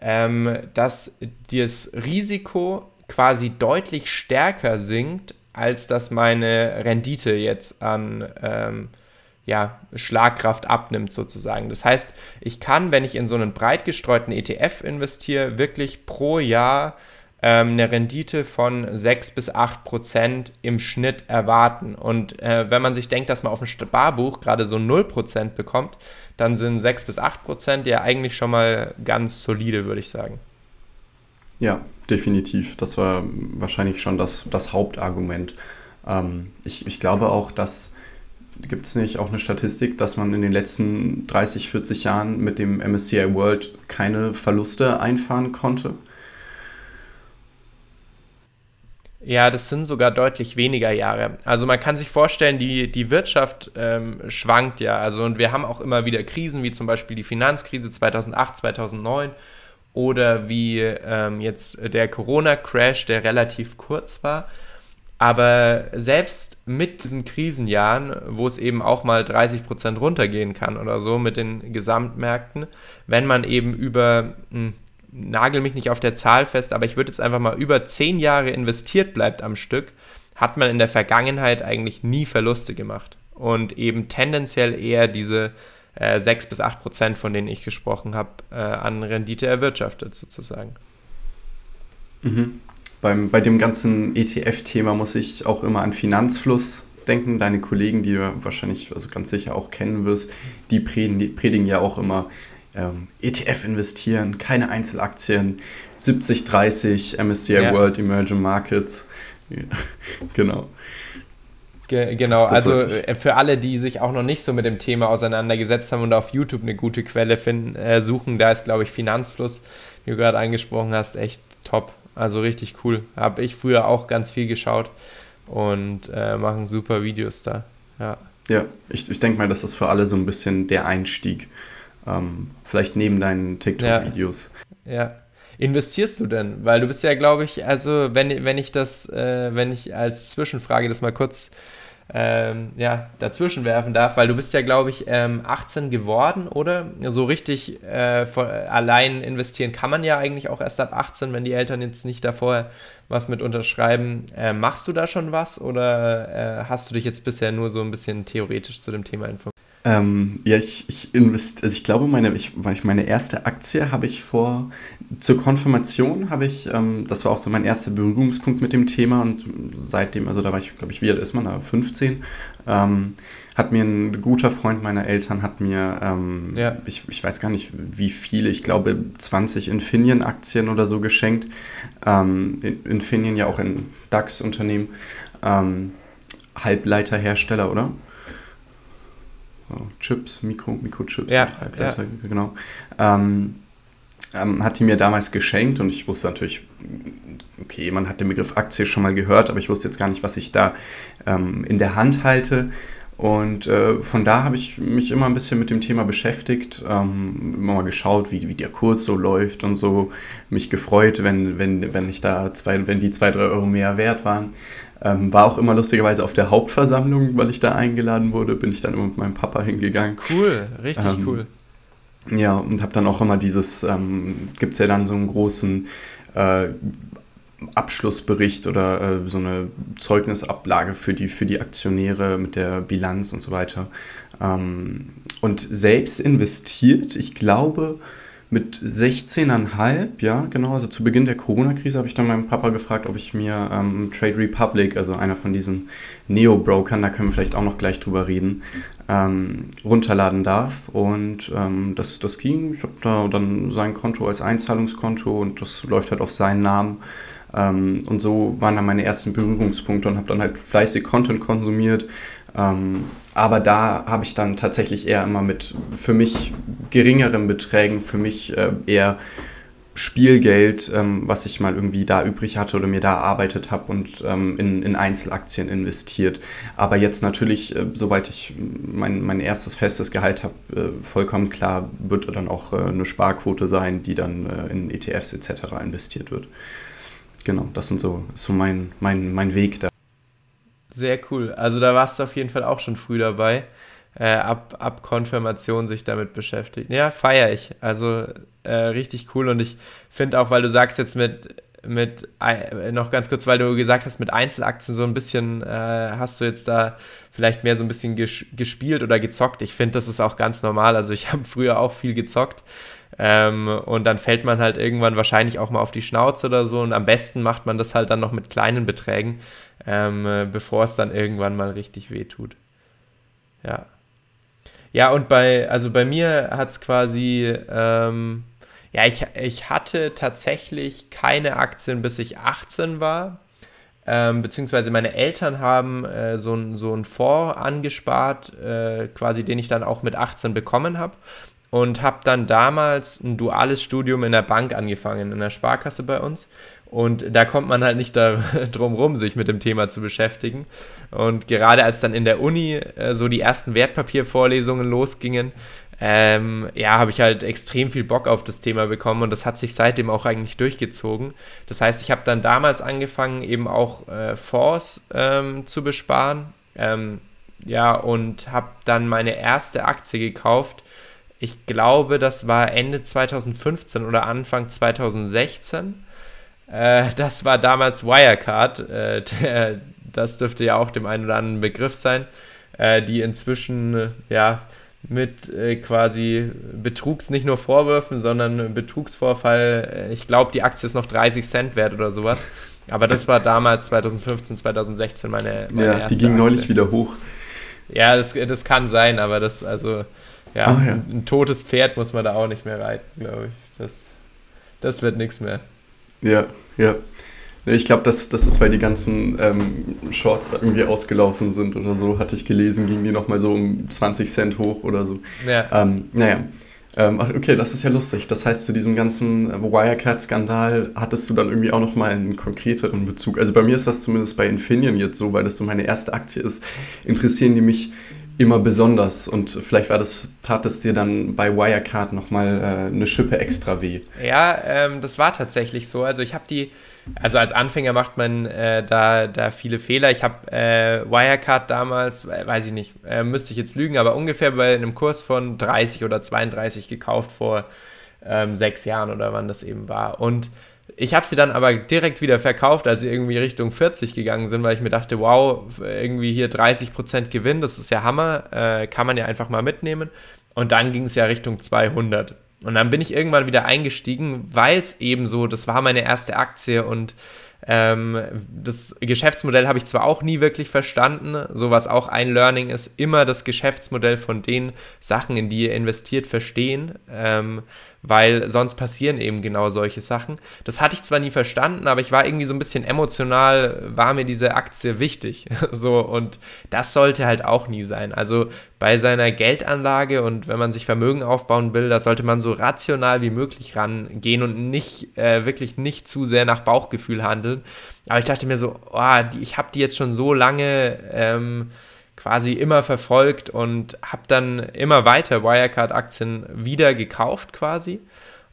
ähm, dass das Risiko quasi deutlich stärker sinkt, als dass meine Rendite jetzt an ähm, ja, Schlagkraft abnimmt sozusagen. Das heißt, ich kann, wenn ich in so einen breit gestreuten ETF investiere, wirklich pro Jahr ähm, eine Rendite von 6 bis 8 Prozent im Schnitt erwarten. Und äh, wenn man sich denkt, dass man auf ein Sparbuch gerade so 0 Prozent bekommt, dann sind 6 bis 8 Prozent ja eigentlich schon mal ganz solide, würde ich sagen. Ja, definitiv. Das war wahrscheinlich schon das, das Hauptargument. Ähm, ich, ich glaube auch, dass gibt es nicht auch eine Statistik, dass man in den letzten 30, 40 Jahren mit dem MSCI World keine Verluste einfahren konnte? Ja, das sind sogar deutlich weniger Jahre. Also man kann sich vorstellen, die, die Wirtschaft ähm, schwankt ja. Also und wir haben auch immer wieder Krisen, wie zum Beispiel die Finanzkrise 2008, 2009 oder wie ähm, jetzt der Corona-Crash, der relativ kurz war. Aber selbst mit diesen Krisenjahren, wo es eben auch mal 30% runtergehen kann oder so mit den Gesamtmärkten, wenn man eben über, mh, hm, nagel mich nicht auf der Zahl fest, aber ich würde jetzt einfach mal über 10 Jahre investiert bleibt am Stück, hat man in der Vergangenheit eigentlich nie Verluste gemacht. Und eben tendenziell eher diese äh, 6 bis 8 Prozent, von denen ich gesprochen habe, äh, an Rendite erwirtschaftet sozusagen. Mhm beim, bei dem ganzen ETF-Thema muss ich auch immer an Finanzfluss denken. Deine Kollegen, die du wahrscheinlich also ganz sicher auch kennen wirst, die predigen, ja auch immer ähm, ETF investieren, keine Einzelaktien, 70-30 MSCI ja. World Emerging Markets. genau. Ge genau, das, das also äh, für alle, die sich auch noch nicht so mit dem Thema auseinandergesetzt haben und auf YouTube eine gute Quelle finden, äh, suchen, da ist, glaube ich, Finanzfluss, wie du gerade angesprochen hast, echt top. Also richtig cool. Habe ich früher auch ganz viel geschaut und äh, machen super Videos da. Ja, ja ich, ich denke mal, das ist für alle so ein bisschen der Einstieg. Ähm, vielleicht neben deinen TikTok-Videos. Ja. ja. Investierst du denn? Weil du bist ja, glaube ich, also wenn, wenn ich das, äh, wenn ich als Zwischenfrage das mal kurz ähm, ja, dazwischen werfen darf, weil du bist ja, glaube ich, ähm, 18 geworden, oder? So richtig äh, vor, allein investieren kann man ja eigentlich auch erst ab 18, wenn die Eltern jetzt nicht davor was mit unterschreiben. Äh, machst du da schon was oder äh, hast du dich jetzt bisher nur so ein bisschen theoretisch zu dem Thema informiert? Ähm, ja, ich, ich investiere, also ich glaube, meine, ich, meine erste Aktie habe ich vor, zur Konfirmation habe ich, ähm, das war auch so mein erster Berührungspunkt mit dem Thema und seitdem, also da war ich, glaube ich, wie alt ist man da, 15, ähm, hat mir ein guter Freund meiner Eltern, hat mir, ähm, ja. ich, ich weiß gar nicht wie viele, ich glaube 20 Infineon-Aktien oder so geschenkt. Ähm, Infineon ja auch ein DAX-Unternehmen, ähm, Halbleiterhersteller, oder? Chips, Mikro, Mikrochips, ja, Halbleiter, ja. genau. Ähm, ähm, hat die mir damals geschenkt und ich wusste natürlich, okay, man hat den Begriff Aktie schon mal gehört, aber ich wusste jetzt gar nicht, was ich da ähm, in der Hand halte. Und äh, von da habe ich mich immer ein bisschen mit dem Thema beschäftigt, ähm, immer mal geschaut, wie, wie der Kurs so läuft und so. Mich gefreut, wenn, wenn, wenn ich da zwei, wenn die zwei, drei Euro mehr wert waren. Ähm, war auch immer lustigerweise auf der Hauptversammlung, weil ich da eingeladen wurde, bin ich dann immer mit meinem Papa hingegangen. Cool, richtig ähm, cool. Ja, und habe dann auch immer dieses, ähm, gibt es ja dann so einen großen äh, Abschlussbericht oder äh, so eine Zeugnisablage für die, für die Aktionäre mit der Bilanz und so weiter. Ähm, und selbst investiert, ich glaube, mit 16,5, ja, genau, also zu Beginn der Corona-Krise habe ich dann meinem Papa gefragt, ob ich mir ähm, Trade Republic, also einer von diesen Neo-Brokern, da können wir vielleicht auch noch gleich drüber reden, ähm, runterladen darf. Und ähm, das, das ging. Ich habe da dann sein Konto als Einzahlungskonto und das läuft halt auf seinen Namen. Ähm, und so waren dann meine ersten Berührungspunkte und habe dann halt fleißig Content konsumiert. Ähm, aber da habe ich dann tatsächlich eher immer mit für mich geringeren Beträgen, für mich äh, eher Spielgeld, ähm, was ich mal irgendwie da übrig hatte oder mir da erarbeitet habe und ähm, in, in Einzelaktien investiert. Aber jetzt natürlich, äh, sobald ich mein, mein erstes festes Gehalt habe, äh, vollkommen klar, wird dann auch äh, eine Sparquote sein, die dann äh, in ETFs etc. investiert wird genau, das sind so, ist so mein, mein, mein Weg da. Sehr cool. Also da warst du auf jeden Fall auch schon früh dabei, äh, ab, ab Konfirmation sich damit beschäftigt. Ja, feiere ich. Also äh, richtig cool und ich finde auch, weil du sagst jetzt mit, mit äh, noch ganz kurz, weil du gesagt hast, mit Einzelaktien so ein bisschen äh, hast du jetzt da vielleicht mehr so ein bisschen gespielt oder gezockt. Ich finde, das ist auch ganz normal. Also ich habe früher auch viel gezockt. Ähm, und dann fällt man halt irgendwann wahrscheinlich auch mal auf die Schnauze oder so. Und am besten macht man das halt dann noch mit kleinen Beträgen, ähm, äh, bevor es dann irgendwann mal richtig wehtut. Ja. Ja, und bei, also bei mir hat es quasi, ähm, ja, ich, ich hatte tatsächlich keine Aktien, bis ich 18 war. Ähm, beziehungsweise meine Eltern haben äh, so, so einen Fonds angespart, äh, quasi den ich dann auch mit 18 bekommen habe und habe dann damals ein duales Studium in der Bank angefangen, in der Sparkasse bei uns. Und da kommt man halt nicht drum rum, sich mit dem Thema zu beschäftigen. Und gerade als dann in der Uni äh, so die ersten Wertpapiervorlesungen losgingen, ähm, ja, habe ich halt extrem viel Bock auf das Thema bekommen und das hat sich seitdem auch eigentlich durchgezogen. Das heißt, ich habe dann damals angefangen, eben auch äh, Fonds ähm, zu besparen. Ähm, ja, und habe dann meine erste Aktie gekauft ich glaube, das war Ende 2015 oder Anfang 2016. Äh, das war damals Wirecard. Äh, der, das dürfte ja auch dem einen oder anderen Begriff sein, äh, die inzwischen ja mit äh, quasi Betrugs nicht nur Vorwürfen, sondern Betrugsvorfall. Äh, ich glaube, die Aktie ist noch 30 Cent wert oder sowas. Aber das war damals 2015, 2016 meine, meine ja, erste. Die ging Aktie. neulich wieder hoch. Ja, das, das kann sein, aber das, also ja, oh, ja. Ein, ein, totes Pferd muss man da auch nicht mehr reiten, glaube ich. Das, das wird nichts mehr. Ja, ja. Ich glaube, das, das ist, weil die ganzen ähm, Shorts irgendwie ausgelaufen sind oder so, hatte ich gelesen, gingen die nochmal so um 20 Cent hoch oder so. Ja. Ähm, naja. Ähm, okay, das ist ja lustig. Das heißt, zu diesem ganzen Wirecard-Skandal hattest du dann irgendwie auch nochmal einen konkreteren Bezug. Also bei mir ist das zumindest bei Infineon jetzt so, weil das so meine erste Aktie ist, interessieren die mich immer besonders und vielleicht war das, tat es dir dann bei Wirecard nochmal äh, eine Schippe extra weh. Ja, ähm, das war tatsächlich so. Also ich habe die, also als Anfänger macht man äh, da, da viele Fehler. Ich habe äh, Wirecard damals, äh, weiß ich nicht, äh, müsste ich jetzt lügen, aber ungefähr bei einem Kurs von 30 oder 32 gekauft vor ähm, sechs Jahren oder wann das eben war. Und ich habe sie dann aber direkt wieder verkauft, als sie irgendwie Richtung 40 gegangen sind, weil ich mir dachte, wow, irgendwie hier 30% Gewinn, das ist ja Hammer, äh, kann man ja einfach mal mitnehmen. Und dann ging es ja Richtung 200. Und dann bin ich irgendwann wieder eingestiegen, weil es eben so, das war meine erste Aktie und ähm, das Geschäftsmodell habe ich zwar auch nie wirklich verstanden, so was auch ein Learning ist, immer das Geschäftsmodell von den Sachen, in die ihr investiert, verstehen, ähm, weil sonst passieren eben genau solche Sachen. Das hatte ich zwar nie verstanden, aber ich war irgendwie so ein bisschen emotional, war mir diese Aktie wichtig. so, und das sollte halt auch nie sein. Also bei seiner Geldanlage und wenn man sich Vermögen aufbauen will, da sollte man so rational wie möglich rangehen und nicht äh, wirklich nicht zu sehr nach Bauchgefühl handeln. Aber ich dachte mir so, oh, die, ich habe die jetzt schon so lange ähm, quasi immer verfolgt und habe dann immer weiter Wirecard-Aktien wieder gekauft quasi.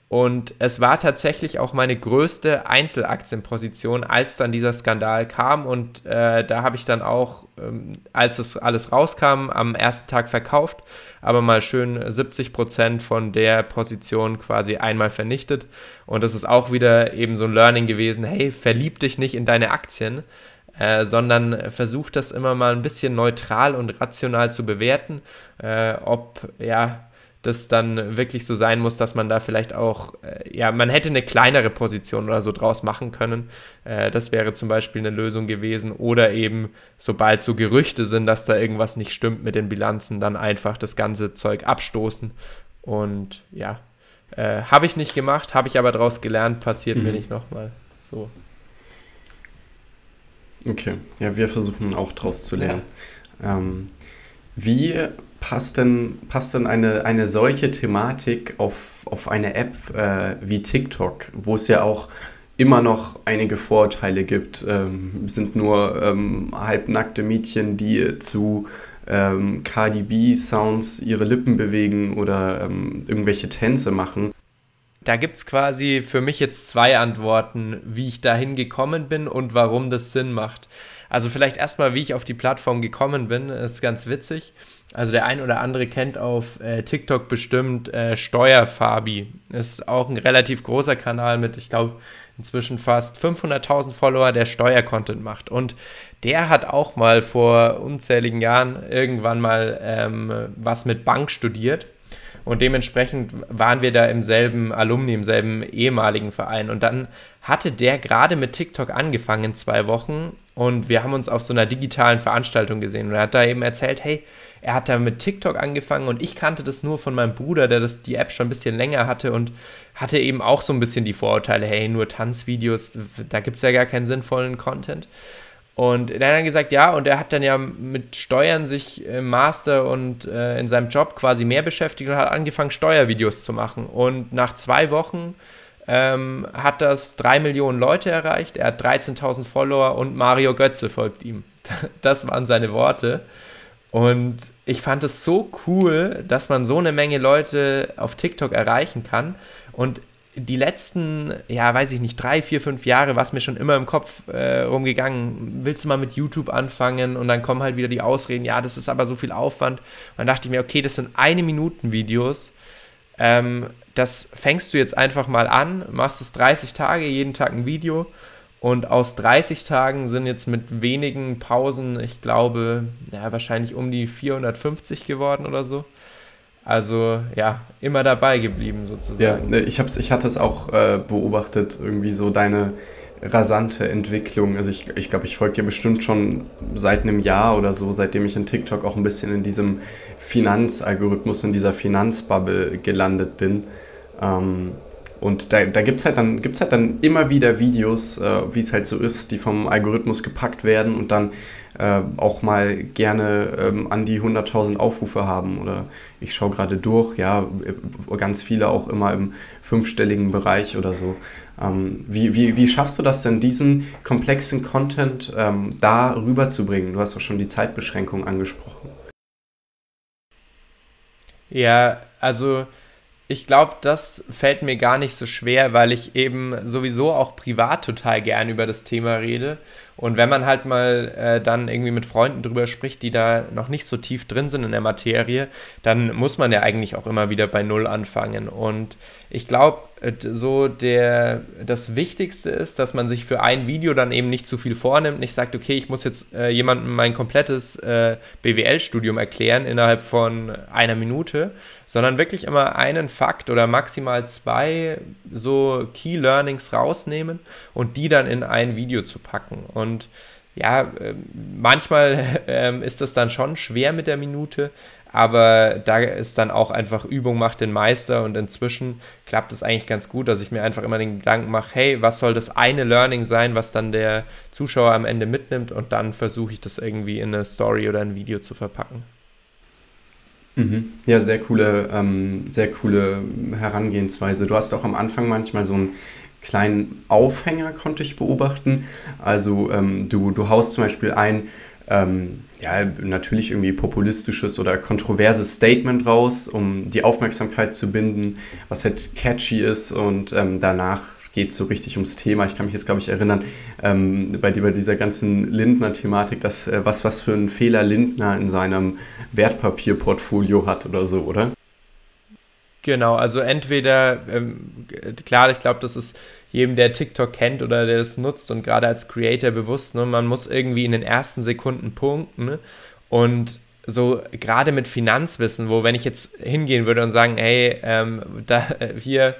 Und es war tatsächlich auch meine größte Einzelaktienposition, als dann dieser Skandal kam. Und äh, da habe ich dann auch, ähm, als das alles rauskam, am ersten Tag verkauft, aber mal schön 70 Prozent von der Position quasi einmal vernichtet. Und das ist auch wieder eben so ein Learning gewesen: hey, verlieb dich nicht in deine Aktien, äh, sondern versucht das immer mal ein bisschen neutral und rational zu bewerten, äh, ob ja das dann wirklich so sein muss, dass man da vielleicht auch, äh, ja, man hätte eine kleinere Position oder so draus machen können. Äh, das wäre zum Beispiel eine Lösung gewesen. Oder eben, sobald so Gerüchte sind, dass da irgendwas nicht stimmt mit den Bilanzen, dann einfach das ganze Zeug abstoßen. Und ja, äh, habe ich nicht gemacht, habe ich aber daraus gelernt, passiert mhm. mir nicht nochmal. So. Okay, ja, wir versuchen auch daraus zu lernen. Ja. Ähm, wie passt denn, passt denn eine, eine solche Thematik auf, auf eine App äh, wie TikTok, wo es ja auch immer noch einige Vorurteile gibt? Ähm, sind nur ähm, halbnackte Mädchen, die zu ähm, Cardi B-Sounds ihre Lippen bewegen oder ähm, irgendwelche Tänze machen. Da gibt es quasi für mich jetzt zwei Antworten, wie ich dahin gekommen bin und warum das Sinn macht. Also vielleicht erstmal, wie ich auf die Plattform gekommen bin, ist ganz witzig. Also der ein oder andere kennt auf äh, TikTok bestimmt äh, Steuerfabi. Ist auch ein relativ großer Kanal mit, ich glaube, inzwischen fast 500.000 Follower, der Steuercontent macht. Und der hat auch mal vor unzähligen Jahren irgendwann mal ähm, was mit Bank studiert und dementsprechend waren wir da im selben Alumni, im selben ehemaligen Verein. Und dann hatte der gerade mit TikTok angefangen in zwei Wochen und wir haben uns auf so einer digitalen Veranstaltung gesehen. Und er hat da eben erzählt, hey, er hat da mit TikTok angefangen und ich kannte das nur von meinem Bruder, der das, die App schon ein bisschen länger hatte und hatte eben auch so ein bisschen die Vorurteile, hey, nur Tanzvideos, da gibt es ja gar keinen sinnvollen Content. Und er hat dann gesagt, ja, und er hat dann ja mit Steuern sich im Master und äh, in seinem Job quasi mehr beschäftigt und hat angefangen, Steuervideos zu machen. Und nach zwei Wochen ähm, hat das drei Millionen Leute erreicht. Er hat 13.000 Follower und Mario Götze folgt ihm. Das waren seine Worte. Und ich fand es so cool, dass man so eine Menge Leute auf TikTok erreichen kann. Und die letzten, ja, weiß ich nicht, drei, vier, fünf Jahre war es mir schon immer im Kopf äh, rumgegangen, willst du mal mit YouTube anfangen? Und dann kommen halt wieder die Ausreden, ja, das ist aber so viel Aufwand. Und dann dachte ich mir, okay, das sind eine Minuten Videos. Ähm, das fängst du jetzt einfach mal an, machst es 30 Tage, jeden Tag ein Video. Und aus 30 Tagen sind jetzt mit wenigen Pausen, ich glaube, ja, wahrscheinlich um die 450 geworden oder so. Also ja, immer dabei geblieben sozusagen. Ja, ich, hab's, ich hatte es auch äh, beobachtet, irgendwie so deine rasante Entwicklung. Also ich glaube, ich, glaub, ich folge dir bestimmt schon seit einem Jahr oder so, seitdem ich in TikTok auch ein bisschen in diesem Finanzalgorithmus, in dieser Finanzbubble gelandet bin. Ähm, Und da, da gibt es halt, dann, halt dann immer wieder Videos, äh, wie es halt so ist, die vom Algorithmus gepackt werden und dann äh, auch mal gerne ähm, an die 100.000 Aufrufe haben. Oder ich schaue gerade durch, ja, ganz viele auch immer im fünfstelligen Bereich oder so. Ähm, wie, wie, wie schaffst du das denn, diesen komplexen Content ähm, da rüberzubringen? Du hast auch schon die Zeitbeschränkung angesprochen. Ja, also ich glaube, das fällt mir gar nicht so schwer, weil ich eben sowieso auch privat total gern über das Thema rede. Und wenn man halt mal äh, dann irgendwie mit Freunden drüber spricht, die da noch nicht so tief drin sind in der Materie, dann muss man ja eigentlich auch immer wieder bei Null anfangen. Und ich glaube, so der, das Wichtigste ist, dass man sich für ein Video dann eben nicht zu viel vornimmt, nicht sagt, okay, ich muss jetzt äh, jemandem mein komplettes äh, BWL-Studium erklären innerhalb von einer Minute, sondern wirklich immer einen Fakt oder maximal zwei so Key Learnings rausnehmen und die dann in ein Video zu packen. Und ja, ähm, manchmal äh, ist das dann schon schwer mit der Minute, aber da ist dann auch einfach Übung macht den Meister und inzwischen klappt es eigentlich ganz gut, dass ich mir einfach immer den Gedanken mache, hey, was soll das eine Learning sein, was dann der Zuschauer am Ende mitnimmt und dann versuche ich das irgendwie in eine Story oder ein Video zu verpacken. Mhm. Ja, sehr coole, ähm, sehr coole Herangehensweise. Du hast auch am Anfang manchmal so einen kleinen Aufhänger, konnte ich beobachten. Also ähm, du, du haust zum Beispiel ein, ähm, ja, natürlich irgendwie populistisches oder kontroverses Statement raus, um die Aufmerksamkeit zu binden, was halt catchy ist und ähm, danach geht es so richtig ums Thema. Ich kann mich jetzt, glaube ich, erinnern, ähm, bei, bei, dieser ganzen Lindner-Thematik, dass äh, was, was für einen Fehler Lindner in seinem Wertpapierportfolio hat oder so, oder? Genau, also entweder, ähm, klar, ich glaube, das ist jedem, der TikTok kennt oder der das nutzt und gerade als Creator bewusst, ne, man muss irgendwie in den ersten Sekunden punkten ne? und so gerade mit Finanzwissen, wo wenn ich jetzt hingehen würde und sagen, hey, ähm, da äh, hier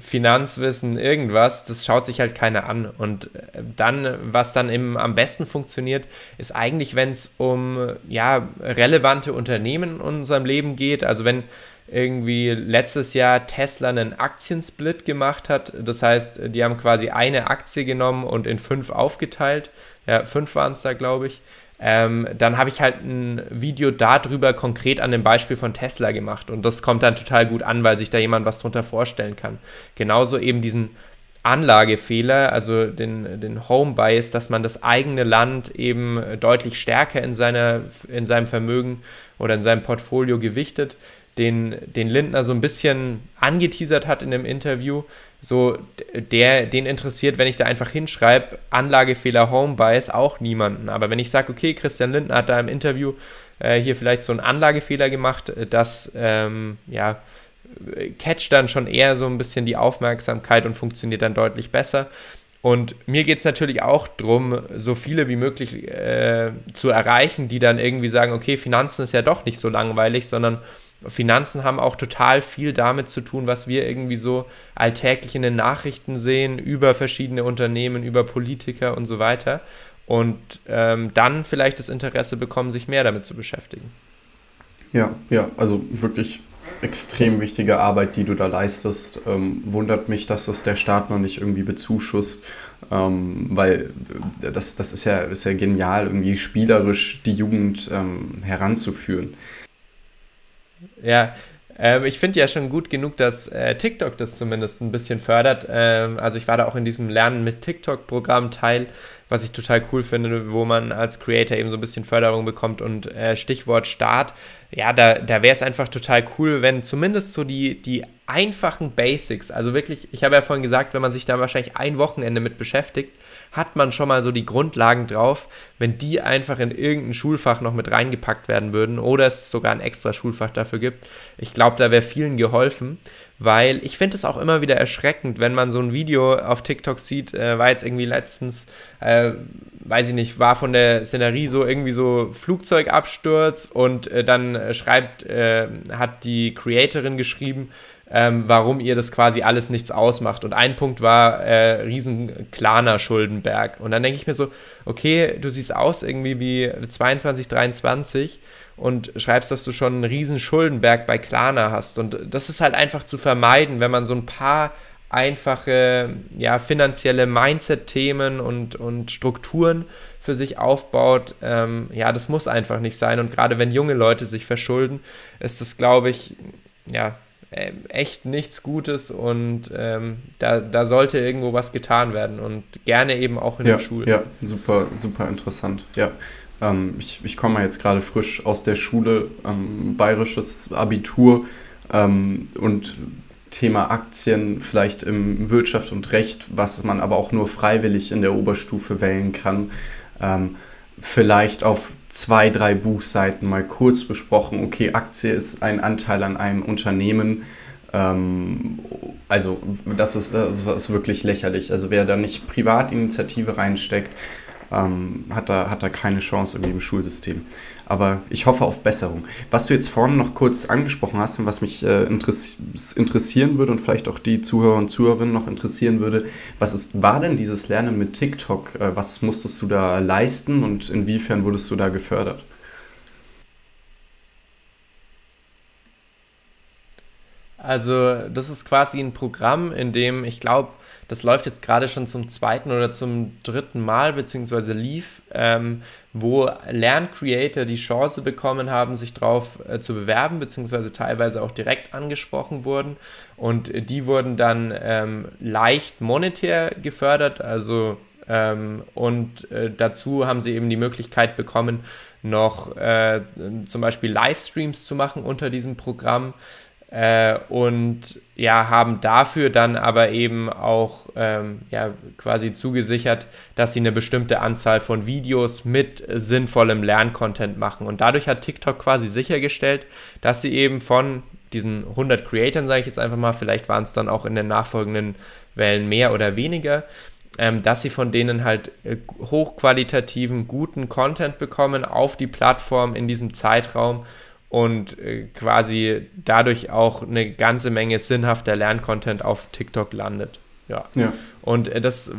Finanzwissen, irgendwas, das schaut sich halt keiner an. Und äh, dann, was dann eben am besten funktioniert, ist eigentlich, wenn es um ja, relevante Unternehmen in unserem Leben geht. Also wenn irgendwie letztes Jahr Tesla einen Aktiensplit gemacht hat. Das heißt, die haben quasi eine Aktie genommen und in fünf aufgeteilt. Ja, fünf waren es da, glaube ich. Ähm, dann habe ich halt ein Video darüber konkret an dem Beispiel von Tesla gemacht. Und das kommt dann total gut an, weil sich da jemand was drunter vorstellen kann. Genauso eben diesen Anlagefehler, also den, den Home Bias, dass man das eigene Land eben deutlich stärker in, seiner, in seinem Vermögen oder in seinem Portfolio gewichtet den, den Lindner so ein bisschen angeteasert hat in dem Interview. So, der, den interessiert, wenn ich da einfach hinschreibe, Anlagefehler Home Bias auch niemanden. Aber wenn ich sage, okay, Christian Lindner hat da im Interview äh, hier vielleicht so einen Anlagefehler gemacht, äh, das ähm, ja, catcht dann schon eher so ein bisschen die Aufmerksamkeit und funktioniert dann deutlich besser. Und mir geht es natürlich auch darum, so viele wie möglich äh, zu erreichen, die dann irgendwie sagen, okay, Finanzen ist ja doch nicht so langweilig, sondern Finanzen haben auch total viel damit zu tun, was wir irgendwie so alltäglich in den Nachrichten sehen, über verschiedene Unternehmen, über Politiker und so weiter. Und ähm, dann vielleicht das Interesse bekommen, sich mehr damit zu beschäftigen. Ja, ja, also wirklich extrem wichtige Arbeit, die du da leistest. Ähm, wundert mich, dass das der Staat noch nicht irgendwie bezuschusst, ähm, weil das, das ist, ja, ist ja genial, irgendwie spielerisch die Jugend ähm, heranzuführen. Ja, ähm, ich finde ja schon gut genug, dass äh, TikTok das zumindest ein bisschen fördert. Ähm, also ich war da auch in diesem Lernen mit TikTok-Programm teil, was ich total cool finde, wo man als Creator eben so ein bisschen Förderung bekommt und äh, Stichwort Start. Ja, da, da wäre es einfach total cool, wenn zumindest so die, die einfachen Basics, also wirklich, ich habe ja vorhin gesagt, wenn man sich da wahrscheinlich ein Wochenende mit beschäftigt, hat man schon mal so die Grundlagen drauf, wenn die einfach in irgendein Schulfach noch mit reingepackt werden würden oder es sogar ein extra Schulfach dafür gibt. Ich glaube, da wäre vielen geholfen, weil ich finde es auch immer wieder erschreckend, wenn man so ein Video auf TikTok sieht, äh, war jetzt irgendwie letztens, äh, weiß ich nicht, war von der Szenerie so irgendwie so Flugzeugabsturz und äh, dann schreibt, äh, hat die Creatorin geschrieben, ähm, warum ihr das quasi alles nichts ausmacht. Und ein Punkt war äh, riesen Klaner Schuldenberg. Und dann denke ich mir so, okay, du siehst aus irgendwie wie 22, 23 und schreibst, dass du schon einen riesen Schuldenberg bei Klarna hast. Und das ist halt einfach zu vermeiden, wenn man so ein paar einfache, ja, finanzielle Mindset-Themen und, und Strukturen für sich aufbaut, ähm, ja, das muss einfach nicht sein. Und gerade wenn junge Leute sich verschulden, ist das, glaube ich, ja, echt nichts Gutes und ähm, da, da sollte irgendwo was getan werden und gerne eben auch in ja, den Schulen. Ja, super, super interessant. Ja, ähm, ich, ich komme jetzt gerade frisch aus der Schule, ähm, bayerisches Abitur ähm, und Thema Aktien vielleicht im Wirtschaft und Recht, was man aber auch nur freiwillig in der Oberstufe wählen kann. Ähm, vielleicht auf zwei, drei Buchseiten mal kurz besprochen, okay, Aktie ist ein Anteil an einem Unternehmen. Ähm, also das ist, das ist wirklich lächerlich. Also wer da nicht Privatinitiative reinsteckt, ähm, hat, da, hat da keine Chance irgendwie im Schulsystem. Aber ich hoffe auf Besserung. Was du jetzt vorhin noch kurz angesprochen hast und was mich äh, interess interessieren würde und vielleicht auch die Zuhörer und Zuhörerinnen noch interessieren würde, was ist, war denn dieses Lernen mit TikTok? Äh, was musstest du da leisten und inwiefern wurdest du da gefördert? Also das ist quasi ein Programm, in dem ich glaube, das läuft jetzt gerade schon zum zweiten oder zum dritten Mal, beziehungsweise lief, ähm, wo Lerncreator die Chance bekommen haben, sich darauf äh, zu bewerben, beziehungsweise teilweise auch direkt angesprochen wurden. Und die wurden dann ähm, leicht monetär gefördert, also ähm, und äh, dazu haben sie eben die Möglichkeit bekommen, noch äh, zum Beispiel Livestreams zu machen unter diesem Programm äh, und ja, haben dafür dann aber eben auch ähm, ja, quasi zugesichert, dass sie eine bestimmte Anzahl von Videos mit sinnvollem Lerncontent machen. Und dadurch hat TikTok quasi sichergestellt, dass sie eben von diesen 100 Creatoren, sage ich jetzt einfach mal, vielleicht waren es dann auch in den nachfolgenden Wellen mehr oder weniger, ähm, dass sie von denen halt äh, hochqualitativen, guten Content bekommen auf die Plattform in diesem Zeitraum und äh, quasi dadurch auch eine ganze Menge sinnhafter Lerncontent auf TikTok landet. Ja. ja. Und äh, das,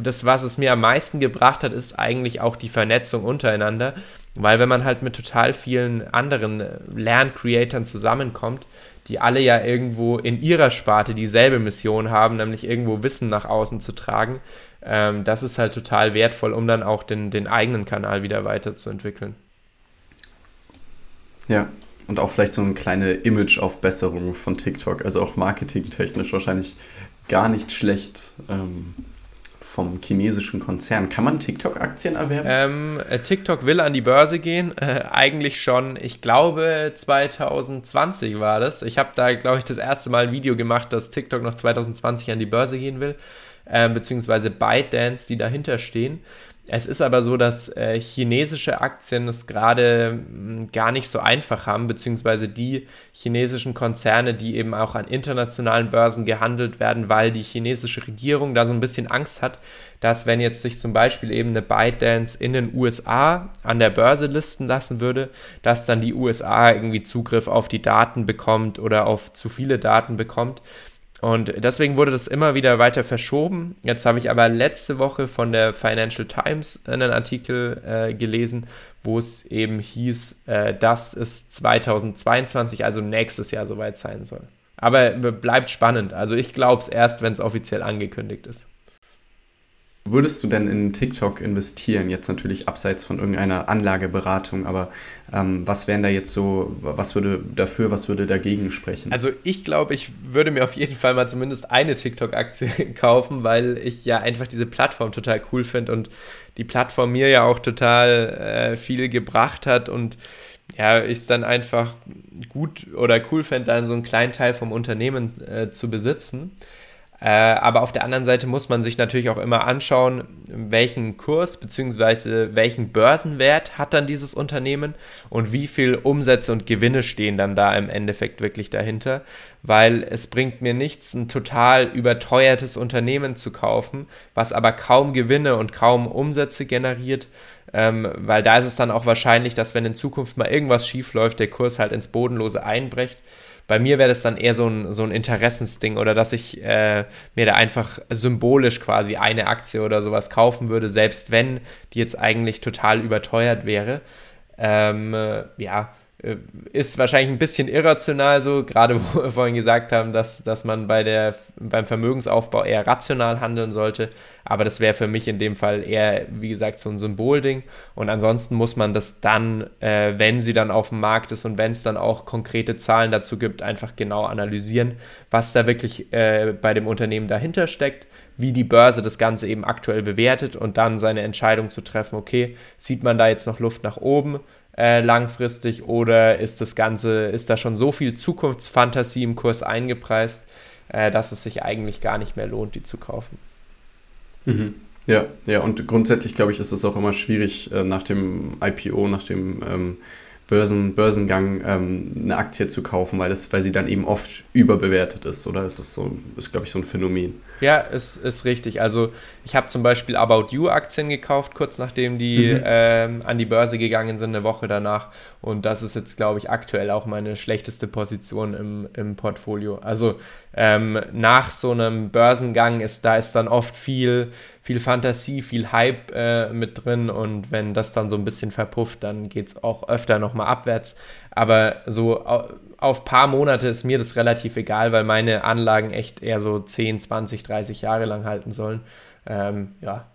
das, was es mir am meisten gebracht hat, ist eigentlich auch die Vernetzung untereinander. Weil wenn man halt mit total vielen anderen Lerncreatoren zusammenkommt, die alle ja irgendwo in ihrer Sparte dieselbe Mission haben, nämlich irgendwo Wissen nach außen zu tragen, ähm, das ist halt total wertvoll, um dann auch den, den eigenen Kanal wieder weiterzuentwickeln. Ja, und auch vielleicht so eine kleine Image-Aufbesserung von TikTok, also auch marketingtechnisch wahrscheinlich gar nicht schlecht ähm, vom chinesischen Konzern. Kann man TikTok-Aktien erwerben? Ähm, äh, TikTok will an die Börse gehen, äh, eigentlich schon, ich glaube 2020 war das. Ich habe da, glaube ich, das erste Mal ein Video gemacht, dass TikTok noch 2020 an die Börse gehen will, äh, beziehungsweise ByteDance, die dahinter stehen. Es ist aber so, dass äh, chinesische Aktien es gerade hm, gar nicht so einfach haben, beziehungsweise die chinesischen Konzerne, die eben auch an internationalen Börsen gehandelt werden, weil die chinesische Regierung da so ein bisschen Angst hat, dass wenn jetzt sich zum Beispiel eben eine ByteDance in den USA an der Börse listen lassen würde, dass dann die USA irgendwie Zugriff auf die Daten bekommt oder auf zu viele Daten bekommt. Und deswegen wurde das immer wieder weiter verschoben. Jetzt habe ich aber letzte Woche von der Financial Times einen Artikel äh, gelesen, wo es eben hieß, äh, dass es 2022, also nächstes Jahr soweit sein soll. Aber bleibt spannend. Also ich glaube es erst, wenn es offiziell angekündigt ist. Würdest du denn in TikTok investieren? Jetzt natürlich abseits von irgendeiner Anlageberatung, aber ähm, was wären da jetzt so, was würde dafür, was würde dagegen sprechen? Also ich glaube, ich würde mir auf jeden Fall mal zumindest eine TikTok-Aktie kaufen, weil ich ja einfach diese Plattform total cool finde und die Plattform mir ja auch total äh, viel gebracht hat und ja, ich es dann einfach gut oder cool fände, dann so einen kleinen Teil vom Unternehmen äh, zu besitzen. Äh, aber auf der anderen Seite muss man sich natürlich auch immer anschauen, welchen Kurs bzw. welchen Börsenwert hat dann dieses Unternehmen und wie viel Umsätze und Gewinne stehen dann da im Endeffekt wirklich dahinter. Weil es bringt mir nichts, ein total überteuertes Unternehmen zu kaufen, was aber kaum Gewinne und kaum Umsätze generiert. Ähm, weil da ist es dann auch wahrscheinlich, dass wenn in Zukunft mal irgendwas schief läuft, der Kurs halt ins Bodenlose einbricht bei mir wäre das dann eher so ein, so ein Interessensding oder dass ich äh, mir da einfach symbolisch quasi eine Aktie oder sowas kaufen würde, selbst wenn die jetzt eigentlich total überteuert wäre. Ähm, äh, ja, ist wahrscheinlich ein bisschen irrational so, gerade wo wir vorhin gesagt haben, dass, dass man bei der, beim Vermögensaufbau eher rational handeln sollte. Aber das wäre für mich in dem Fall eher, wie gesagt, so ein Symbolding. Und ansonsten muss man das dann, äh, wenn sie dann auf dem Markt ist und wenn es dann auch konkrete Zahlen dazu gibt, einfach genau analysieren, was da wirklich äh, bei dem Unternehmen dahinter steckt wie die Börse das Ganze eben aktuell bewertet und dann seine Entscheidung zu treffen, okay, sieht man da jetzt noch Luft nach oben? Äh, langfristig oder ist das Ganze, ist da schon so viel Zukunftsfantasie im Kurs eingepreist, äh, dass es sich eigentlich gar nicht mehr lohnt, die zu kaufen. Mhm. Ja, ja, und grundsätzlich glaube ich, ist es auch immer schwierig, äh, nach dem IPO, nach dem ähm, Börsen, Börsengang ähm, eine Aktie zu kaufen, weil, das, weil sie dann eben oft überbewertet ist, oder ist das so, ist glaube ich so ein Phänomen? Ja, ist, ist richtig. Also ich habe zum Beispiel About You Aktien gekauft, kurz nachdem die mhm. ähm, an die Börse gegangen sind, eine Woche danach. Und das ist jetzt, glaube ich, aktuell auch meine schlechteste Position im, im Portfolio. Also ähm, nach so einem Börsengang ist, da ist dann oft viel, viel Fantasie, viel Hype äh, mit drin. Und wenn das dann so ein bisschen verpufft, dann geht es auch öfter nochmal abwärts. Aber so auf paar Monate ist mir das relativ egal, weil meine Anlagen echt eher so 10, 20, 30 Jahre lang halten sollen. Ähm, ja,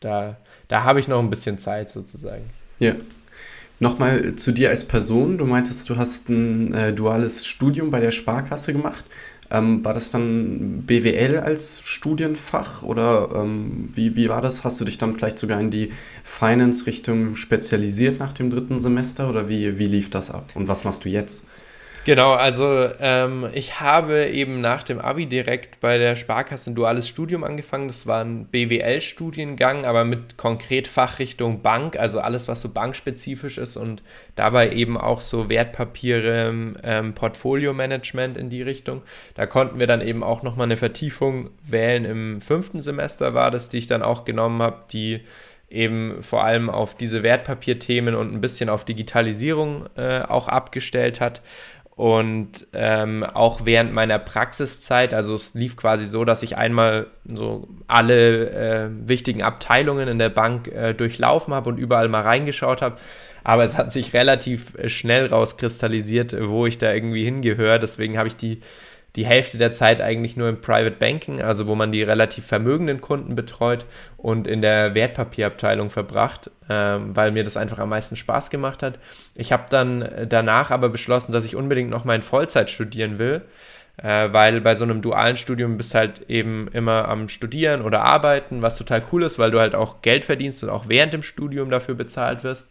da, da habe ich noch ein bisschen Zeit sozusagen. Ja. Nochmal zu dir als Person. Du meintest, du hast ein äh, duales Studium bei der Sparkasse gemacht. Ähm, war das dann BWL als Studienfach oder ähm, wie, wie war das? Hast du dich dann vielleicht sogar in die Finance-Richtung spezialisiert nach dem dritten Semester oder wie, wie lief das ab? Und was machst du jetzt? Genau, also ähm, ich habe eben nach dem Abi direkt bei der Sparkasse ein duales Studium angefangen. Das war ein BWL-Studiengang, aber mit konkret Fachrichtung Bank, also alles, was so bankspezifisch ist und dabei eben auch so Wertpapiere, ähm, Portfolio-Management in die Richtung. Da konnten wir dann eben auch nochmal eine Vertiefung wählen. Im fünften Semester war das, die ich dann auch genommen habe, die eben vor allem auf diese Wertpapierthemen und ein bisschen auf Digitalisierung äh, auch abgestellt hat. Und ähm, auch während meiner Praxiszeit, also es lief quasi so, dass ich einmal so alle äh, wichtigen Abteilungen in der Bank äh, durchlaufen habe und überall mal reingeschaut habe. Aber es hat sich relativ schnell rauskristallisiert, wo ich da irgendwie hingehöre. Deswegen habe ich die die Hälfte der Zeit eigentlich nur im Private Banking, also wo man die relativ vermögenden Kunden betreut und in der Wertpapierabteilung verbracht, ähm, weil mir das einfach am meisten Spaß gemacht hat. Ich habe dann danach aber beschlossen, dass ich unbedingt noch mein Vollzeit studieren will, äh, weil bei so einem dualen Studium bist halt eben immer am Studieren oder Arbeiten, was total cool ist, weil du halt auch Geld verdienst und auch während dem Studium dafür bezahlt wirst.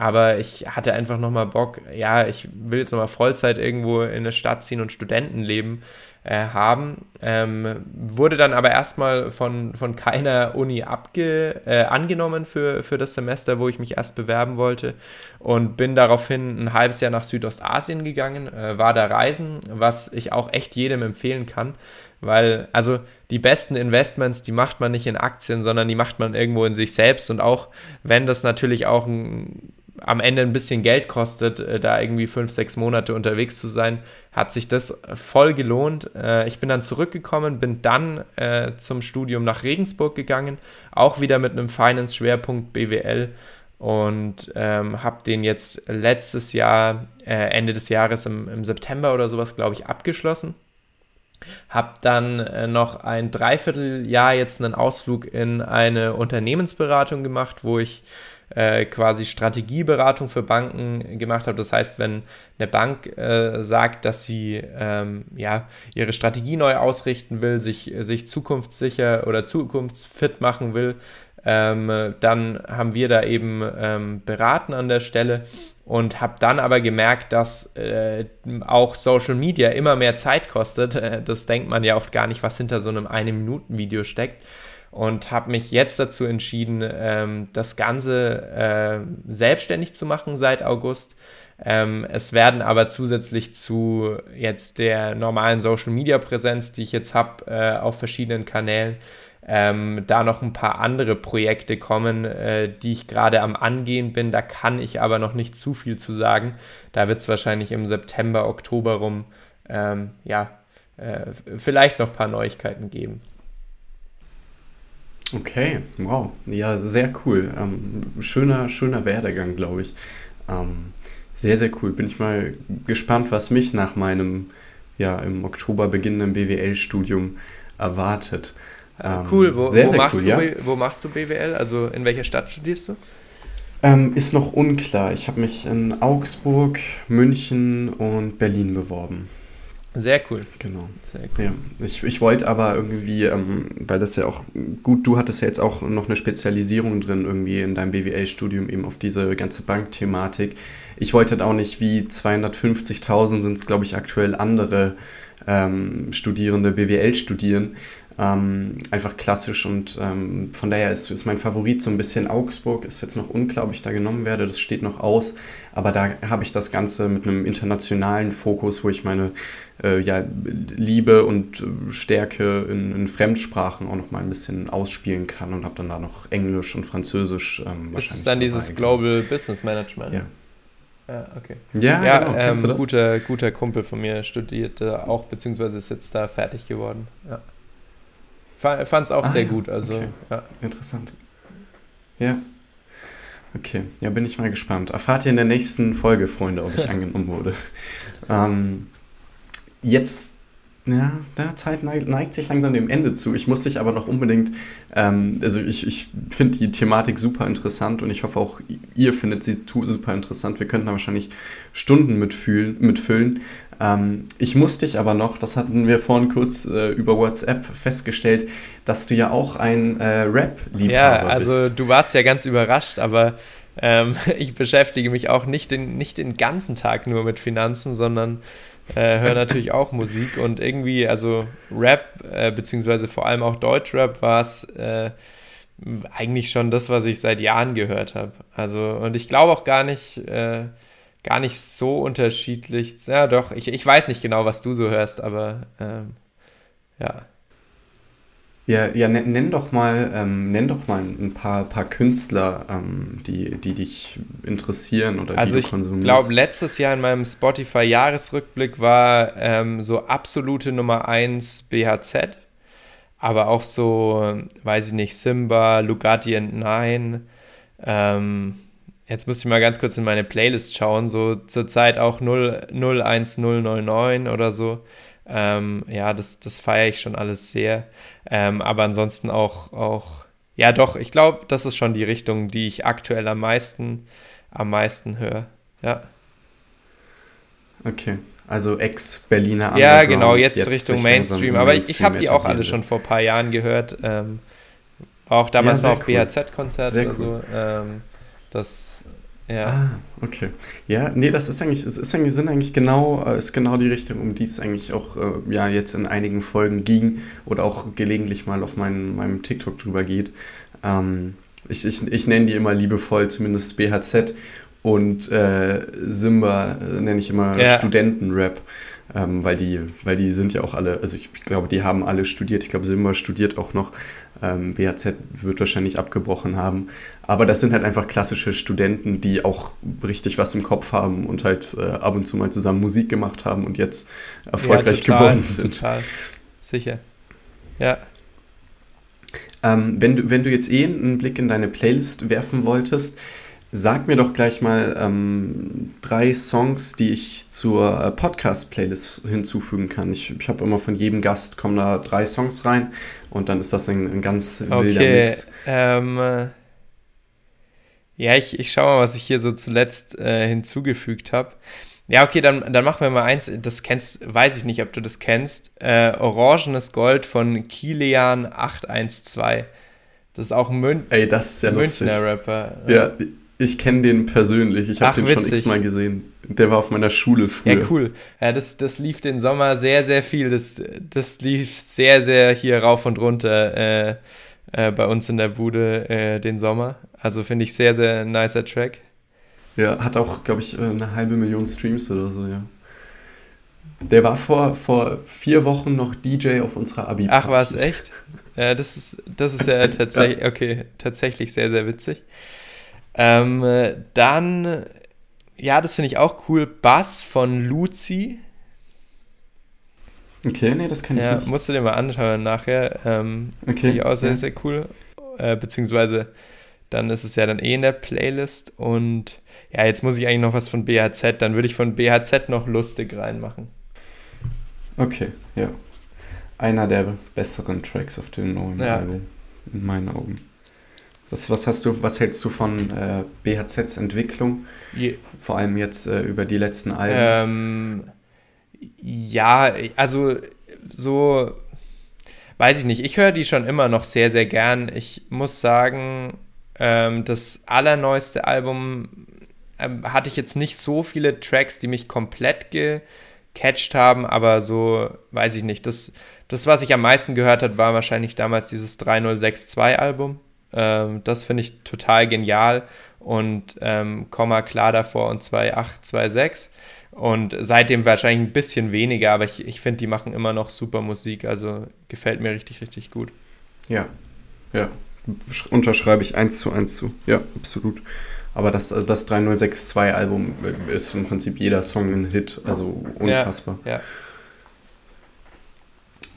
Aber ich hatte einfach nochmal Bock, ja, ich will jetzt nochmal Vollzeit irgendwo in eine Stadt ziehen und Studentenleben äh, haben. Ähm, wurde dann aber erstmal von, von keiner Uni abge, äh, angenommen für, für das Semester, wo ich mich erst bewerben wollte. Und bin daraufhin ein halbes Jahr nach Südostasien gegangen, äh, war da reisen, was ich auch echt jedem empfehlen kann. Weil, also die besten Investments, die macht man nicht in Aktien, sondern die macht man irgendwo in sich selbst. Und auch wenn das natürlich auch ein am Ende ein bisschen Geld kostet, äh, da irgendwie fünf, sechs Monate unterwegs zu sein, hat sich das voll gelohnt. Äh, ich bin dann zurückgekommen, bin dann äh, zum Studium nach Regensburg gegangen, auch wieder mit einem Finance-Schwerpunkt BWL und ähm, habe den jetzt letztes Jahr, Ende des Jahres im, September oder sowas, glaube ich, abgeschlossen. Habe dann noch ein Dreivierteljahr jetzt einen Ausflug in eine Unternehmensberatung gemacht, wo ich äh, quasi Strategieberatung für Banken gemacht habe. Das heißt, wenn eine Bank äh, sagt, dass sie ähm, ja, ihre Strategie neu ausrichten will, sich, sich zukunftssicher oder zukunftsfit machen will, ähm, dann haben wir da eben ähm, beraten an der Stelle und habe dann aber gemerkt, dass äh, auch Social Media immer mehr Zeit kostet. Äh, das denkt man ja oft gar nicht, was hinter so einem eine Minuten Video steckt und habe mich jetzt dazu entschieden, ähm, das Ganze äh, selbstständig zu machen seit August. Ähm, es werden aber zusätzlich zu jetzt der normalen Social Media Präsenz, die ich jetzt habe äh, auf verschiedenen Kanälen, ähm, da noch ein paar andere Projekte kommen, äh, die ich gerade am Angehen bin. Da kann ich aber noch nicht zu viel zu sagen. Da wird es wahrscheinlich im September, Oktober rum, ähm, ja, äh, vielleicht noch ein paar Neuigkeiten geben. Okay, wow. Ja, sehr cool. Ähm, schöner, schöner Werdegang, glaube ich. Ähm, Sehr, sehr cool. Bin ich mal gespannt, was mich nach meinem ja, im Oktober beginnenden BWL-Studium erwartet. Ähm, cool, wo, sehr, wo, sehr machst cool, du, ja? wo machst du BWL? Also in welcher Stadt studierst du? Ähm, ist noch unklar. Ich habe mich in Augsburg, München und Berlin beworben. Sehr cool. Genau. Sehr cool. Ja. Ich, ich wollte aber irgendwie, ähm, weil das ja auch gut, du hattest ja jetzt auch noch eine Spezialisierung drin irgendwie in deinem BWL-Studium eben auf diese ganze Bankthematik. Ich wollte halt auch nicht wie 250.000 sind es, glaube ich, aktuell andere ähm, Studierende BWL studieren. Ähm, einfach klassisch und ähm, von daher ist, ist mein Favorit so ein bisschen Augsburg. Ist jetzt noch unklar, ob ich da genommen werde, das steht noch aus. Aber da habe ich das Ganze mit einem internationalen Fokus, wo ich meine äh, ja, Liebe und äh, Stärke in, in, Fremdsprachen auch noch mal ein bisschen ausspielen kann und habe dann da noch Englisch und Französisch. Ähm, das ist dann dieses genau. Global Business Management. Ja. Ja, okay. Ja, ja genau. ähm, guter, guter Kumpel von mir studierte auch, beziehungsweise ist jetzt da fertig geworden. Ja. Fand es auch ah, sehr ja. gut. Also, okay. ja. Interessant. Ja. Okay, ja, bin ich mal gespannt. Erfahrt ihr in der nächsten Folge, Freunde, ob ich angenommen wurde. ähm, jetzt, ja, der Zeit neigt, neigt, sich langsam dem Ende zu. Ich muss dich aber noch unbedingt, ähm, also ich, ich finde die Thematik super interessant und ich hoffe auch, ihr findet sie super interessant. Wir könnten da wahrscheinlich Stunden mitfühlen, mitfüllen. Ähm, ich muss dich aber noch, das hatten wir vorhin kurz äh, über WhatsApp festgestellt, dass du ja auch ein äh, Rap-Liebhaber bist. Ja, also du warst ja ganz überrascht, aber ähm, ich beschäftige mich auch nicht den, nicht den ganzen Tag nur mit Finanzen, sondern äh, höre natürlich auch Musik und irgendwie, also Rap, äh, beziehungsweise vor allem auch Deutschrap war es äh, eigentlich schon das, was ich seit Jahren gehört habe. Also, und ich glaube auch gar nicht, äh, gar nicht so unterschiedlich. Ja, doch, ich, ich weiß nicht genau, was du so hörst, aber ähm, ja. Ja, ja nenn, doch mal, ähm, nenn doch mal ein paar, paar Künstler, ähm, die, die dich interessieren oder also die du konsumierst. Ich glaube, letztes Jahr in meinem Spotify-Jahresrückblick war ähm, so absolute Nummer 1 BHZ, aber auch so, weiß ich nicht, Simba, Lugatti and Nine, ähm, Jetzt muss ich mal ganz kurz in meine Playlist schauen, so zurzeit auch 0, 01099 oder so. Ähm, ja, das, das feiere ich schon alles sehr. Ähm, aber ansonsten auch, auch, ja doch, ich glaube, das ist schon die Richtung, die ich aktuell am meisten, am meisten höre. Ja. Okay. Also Ex-Berliner Ja, genau, jetzt, jetzt Richtung Mainstream. Aber ich, ich habe die auch alle schon vor ein paar Jahren gehört. Ähm, auch damals ja, mal auf cool. BHZ-Konzerten oder so. Ähm, das, ja. Ah, okay. Ja, nee, das ist eigentlich, es ist eigentlich, sind eigentlich genau, äh, ist genau die Richtung, um die es eigentlich auch äh, ja, jetzt in einigen Folgen ging oder auch gelegentlich mal auf mein, meinem TikTok drüber geht. Ähm, ich, ich, ich nenne die immer liebevoll, zumindest BHZ und äh, Simba äh, nenne ich immer ja. Studentenrap. Ähm, weil, die, weil die sind ja auch alle, also ich glaube, die haben alle studiert. Ich glaube, Simba studiert auch noch. Ähm, BHZ wird wahrscheinlich abgebrochen haben. Aber das sind halt einfach klassische Studenten, die auch richtig was im Kopf haben und halt äh, ab und zu mal zusammen Musik gemacht haben und jetzt erfolgreich ja, total, geworden sind. Total, sicher. Ja. Ähm, wenn, du, wenn du jetzt eh einen Blick in deine Playlist werfen wolltest, Sag mir doch gleich mal ähm, drei Songs, die ich zur äh, Podcast-Playlist hinzufügen kann. Ich, ich habe immer von jedem Gast kommen da drei Songs rein und dann ist das ein, ein ganz wilder okay, Mix. Ähm, äh, ja, ich, ich schaue mal, was ich hier so zuletzt äh, hinzugefügt habe. Ja, okay, dann, dann machen wir mal eins. Das kennst, weiß ich nicht, ob du das kennst. Äh, Orangenes Gold von Kilian 812. Das ist auch ein Mün Ey, das ist ja Münchner lustig. Rapper. Ja, ich kenne den persönlich. Ich habe den witzig. schon x-mal gesehen. Der war auf meiner Schule früher. Ja, cool. Ja, das, das lief den Sommer sehr, sehr viel. Das, das lief sehr, sehr hier rauf und runter äh, äh, bei uns in der Bude äh, den Sommer. Also finde ich sehr, sehr nicer Track. Ja, hat auch, glaube ich, äh, eine halbe Million Streams oder so, ja. Der war vor, vor vier Wochen noch DJ auf unserer abi -Party. Ach, war es echt? Ja, das ist, das ist ja tatsächlich, okay, tatsächlich sehr, sehr witzig. Ähm, dann, ja, das finde ich auch cool. Bass von Luzi. Okay, nee, das kann ich ja, nicht. Musst du dir mal anschauen nachher. Ähm, okay. Finde ich auch sehr, ja. sehr cool. Äh, beziehungsweise dann ist es ja dann eh in der Playlist. Und ja, jetzt muss ich eigentlich noch was von BHZ, dann würde ich von BHZ noch lustig reinmachen. Okay, ja. Einer der besseren Tracks auf dem neuen ja. Album, in meinen Augen. Was, was hast du, was hältst du von äh, BHZs Entwicklung? Je Vor allem jetzt äh, über die letzten Alben. Ähm, ja, also so weiß ich nicht. Ich höre die schon immer noch sehr, sehr gern. Ich muss sagen, ähm, das allerneueste Album ähm, hatte ich jetzt nicht so viele Tracks, die mich komplett gecatcht haben, aber so, weiß ich nicht. Das, das was ich am meisten gehört habe, war wahrscheinlich damals dieses 3062-Album. Ähm, das finde ich total genial und ähm, Komma klar davor und 2826. Und seitdem wahrscheinlich ein bisschen weniger, aber ich, ich finde, die machen immer noch super Musik. Also gefällt mir richtig, richtig gut. Ja, ja. Unterschreibe ich eins zu eins zu. Ja, absolut. Aber das, also das 3062-Album ist im Prinzip jeder Song ein Hit. Also unfassbar. Ja.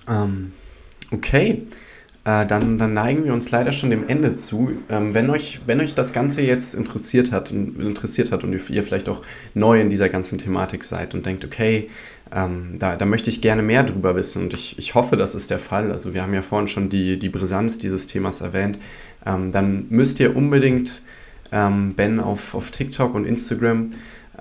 ja. Ähm, okay. Äh, dann, dann, neigen wir uns leider schon dem Ende zu. Ähm, wenn, euch, wenn euch das Ganze jetzt interessiert hat, und, interessiert hat und ihr vielleicht auch neu in dieser ganzen Thematik seid und denkt, okay, ähm, da, da möchte ich gerne mehr drüber wissen und ich, ich hoffe, das ist der Fall. Also wir haben ja vorhin schon die, die Brisanz dieses Themas erwähnt. Ähm, dann müsst ihr unbedingt ähm, Ben auf, auf TikTok und Instagram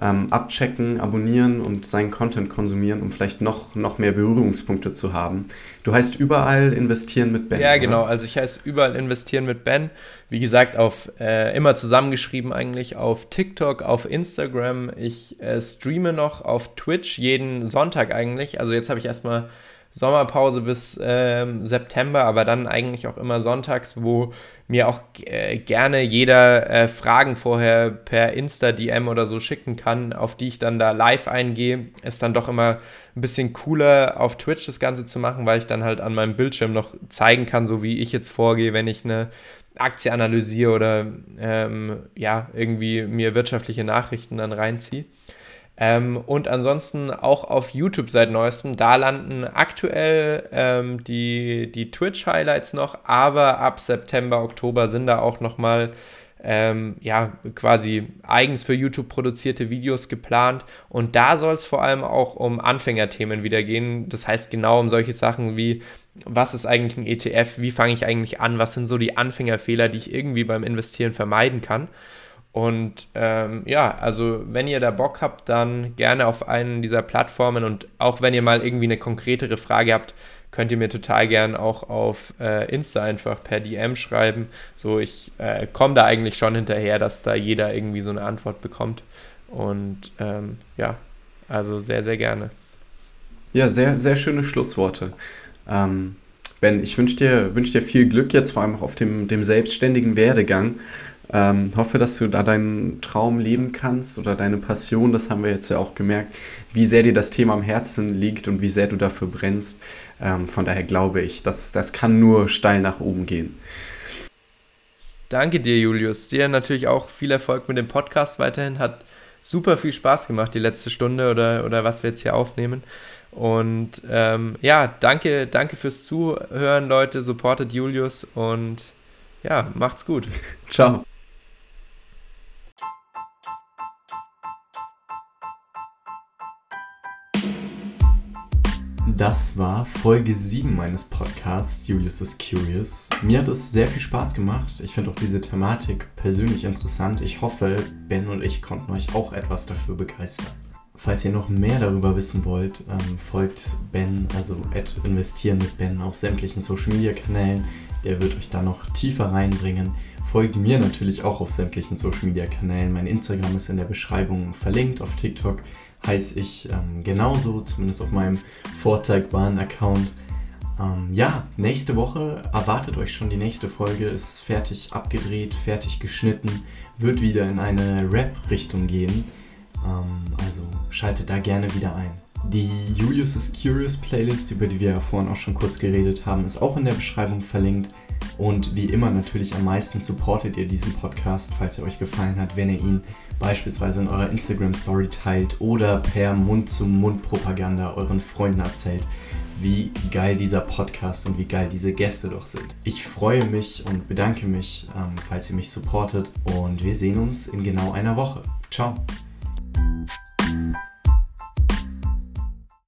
ähm, abchecken, abonnieren und seinen Content konsumieren, um vielleicht noch, noch mehr Berührungspunkte zu haben. Du heißt überall investieren mit Ben. Ja, genau. Also ich heiße überall investieren mit Ben. Wie gesagt, auf äh, immer zusammengeschrieben eigentlich auf TikTok, auf Instagram. Ich äh, streame noch auf Twitch jeden Sonntag eigentlich. Also jetzt habe ich erstmal Sommerpause bis ähm, September, aber dann eigentlich auch immer sonntags, wo mir auch äh, gerne jeder äh, Fragen vorher per Insta-DM oder so schicken kann, auf die ich dann da live eingehe. Ist dann doch immer ein bisschen cooler auf Twitch das Ganze zu machen, weil ich dann halt an meinem Bildschirm noch zeigen kann, so wie ich jetzt vorgehe, wenn ich eine Aktie analysiere oder ähm, ja, irgendwie mir wirtschaftliche Nachrichten dann reinziehe. Ähm, und ansonsten auch auf YouTube seit neuestem. Da landen aktuell ähm, die, die Twitch-Highlights noch, aber ab September, Oktober sind da auch nochmal ähm, ja, quasi eigens für YouTube produzierte Videos geplant. Und da soll es vor allem auch um Anfängerthemen wieder gehen. Das heißt genau um solche Sachen wie, was ist eigentlich ein ETF, wie fange ich eigentlich an, was sind so die Anfängerfehler, die ich irgendwie beim Investieren vermeiden kann. Und ähm, ja, also wenn ihr da Bock habt, dann gerne auf einen dieser Plattformen und auch wenn ihr mal irgendwie eine konkretere Frage habt, könnt ihr mir total gern auch auf äh, Insta einfach per DM schreiben. So, ich äh, komme da eigentlich schon hinterher, dass da jeder irgendwie so eine Antwort bekommt. Und ähm, ja, also sehr, sehr gerne. Ja, sehr, sehr schöne Schlussworte. Ähm, ben, ich wünsche dir, wünsch dir viel Glück jetzt, vor allem auch auf dem, dem selbstständigen Werdegang. Ähm, hoffe, dass du da deinen Traum leben kannst oder deine Passion. Das haben wir jetzt ja auch gemerkt, wie sehr dir das Thema am Herzen liegt und wie sehr du dafür brennst. Ähm, von daher glaube ich, dass das kann nur steil nach oben gehen. Danke dir, Julius. Dir natürlich auch viel Erfolg mit dem Podcast weiterhin. Hat super viel Spaß gemacht, die letzte Stunde oder, oder was wir jetzt hier aufnehmen. Und ähm, ja, danke, danke fürs Zuhören, Leute. Supportet Julius und ja, macht's gut. Ciao. Das war Folge 7 meines Podcasts Julius is Curious. Mir hat es sehr viel Spaß gemacht. Ich finde auch diese Thematik persönlich interessant. Ich hoffe, Ben und ich konnten euch auch etwas dafür begeistern. Falls ihr noch mehr darüber wissen wollt, ähm, folgt Ben, also investieren mit Ben auf sämtlichen Social Media Kanälen. Der wird euch da noch tiefer reinbringen. Folgt mir natürlich auch auf sämtlichen Social Media Kanälen. Mein Instagram ist in der Beschreibung verlinkt auf TikTok heiße ich ähm, genauso, zumindest auf meinem vorzeigbaren Account. Ähm, ja, nächste Woche erwartet euch schon die nächste Folge, ist fertig abgedreht, fertig geschnitten, wird wieder in eine Rap-Richtung gehen. Ähm, also schaltet da gerne wieder ein. Die Julius is Curious Playlist, über die wir ja vorhin auch schon kurz geredet haben, ist auch in der Beschreibung verlinkt. Und wie immer natürlich am meisten supportet ihr diesen Podcast, falls er euch gefallen hat, wenn ihr ihn beispielsweise in eurer Instagram Story teilt oder per Mund-zu-Mund-Propaganda euren Freunden erzählt. wie geil dieser Podcast und wie geil diese Gäste doch sind. Ich freue mich und bedanke mich, ähm, falls ihr mich supportet und wir sehen uns in genau einer Woche. Ciao.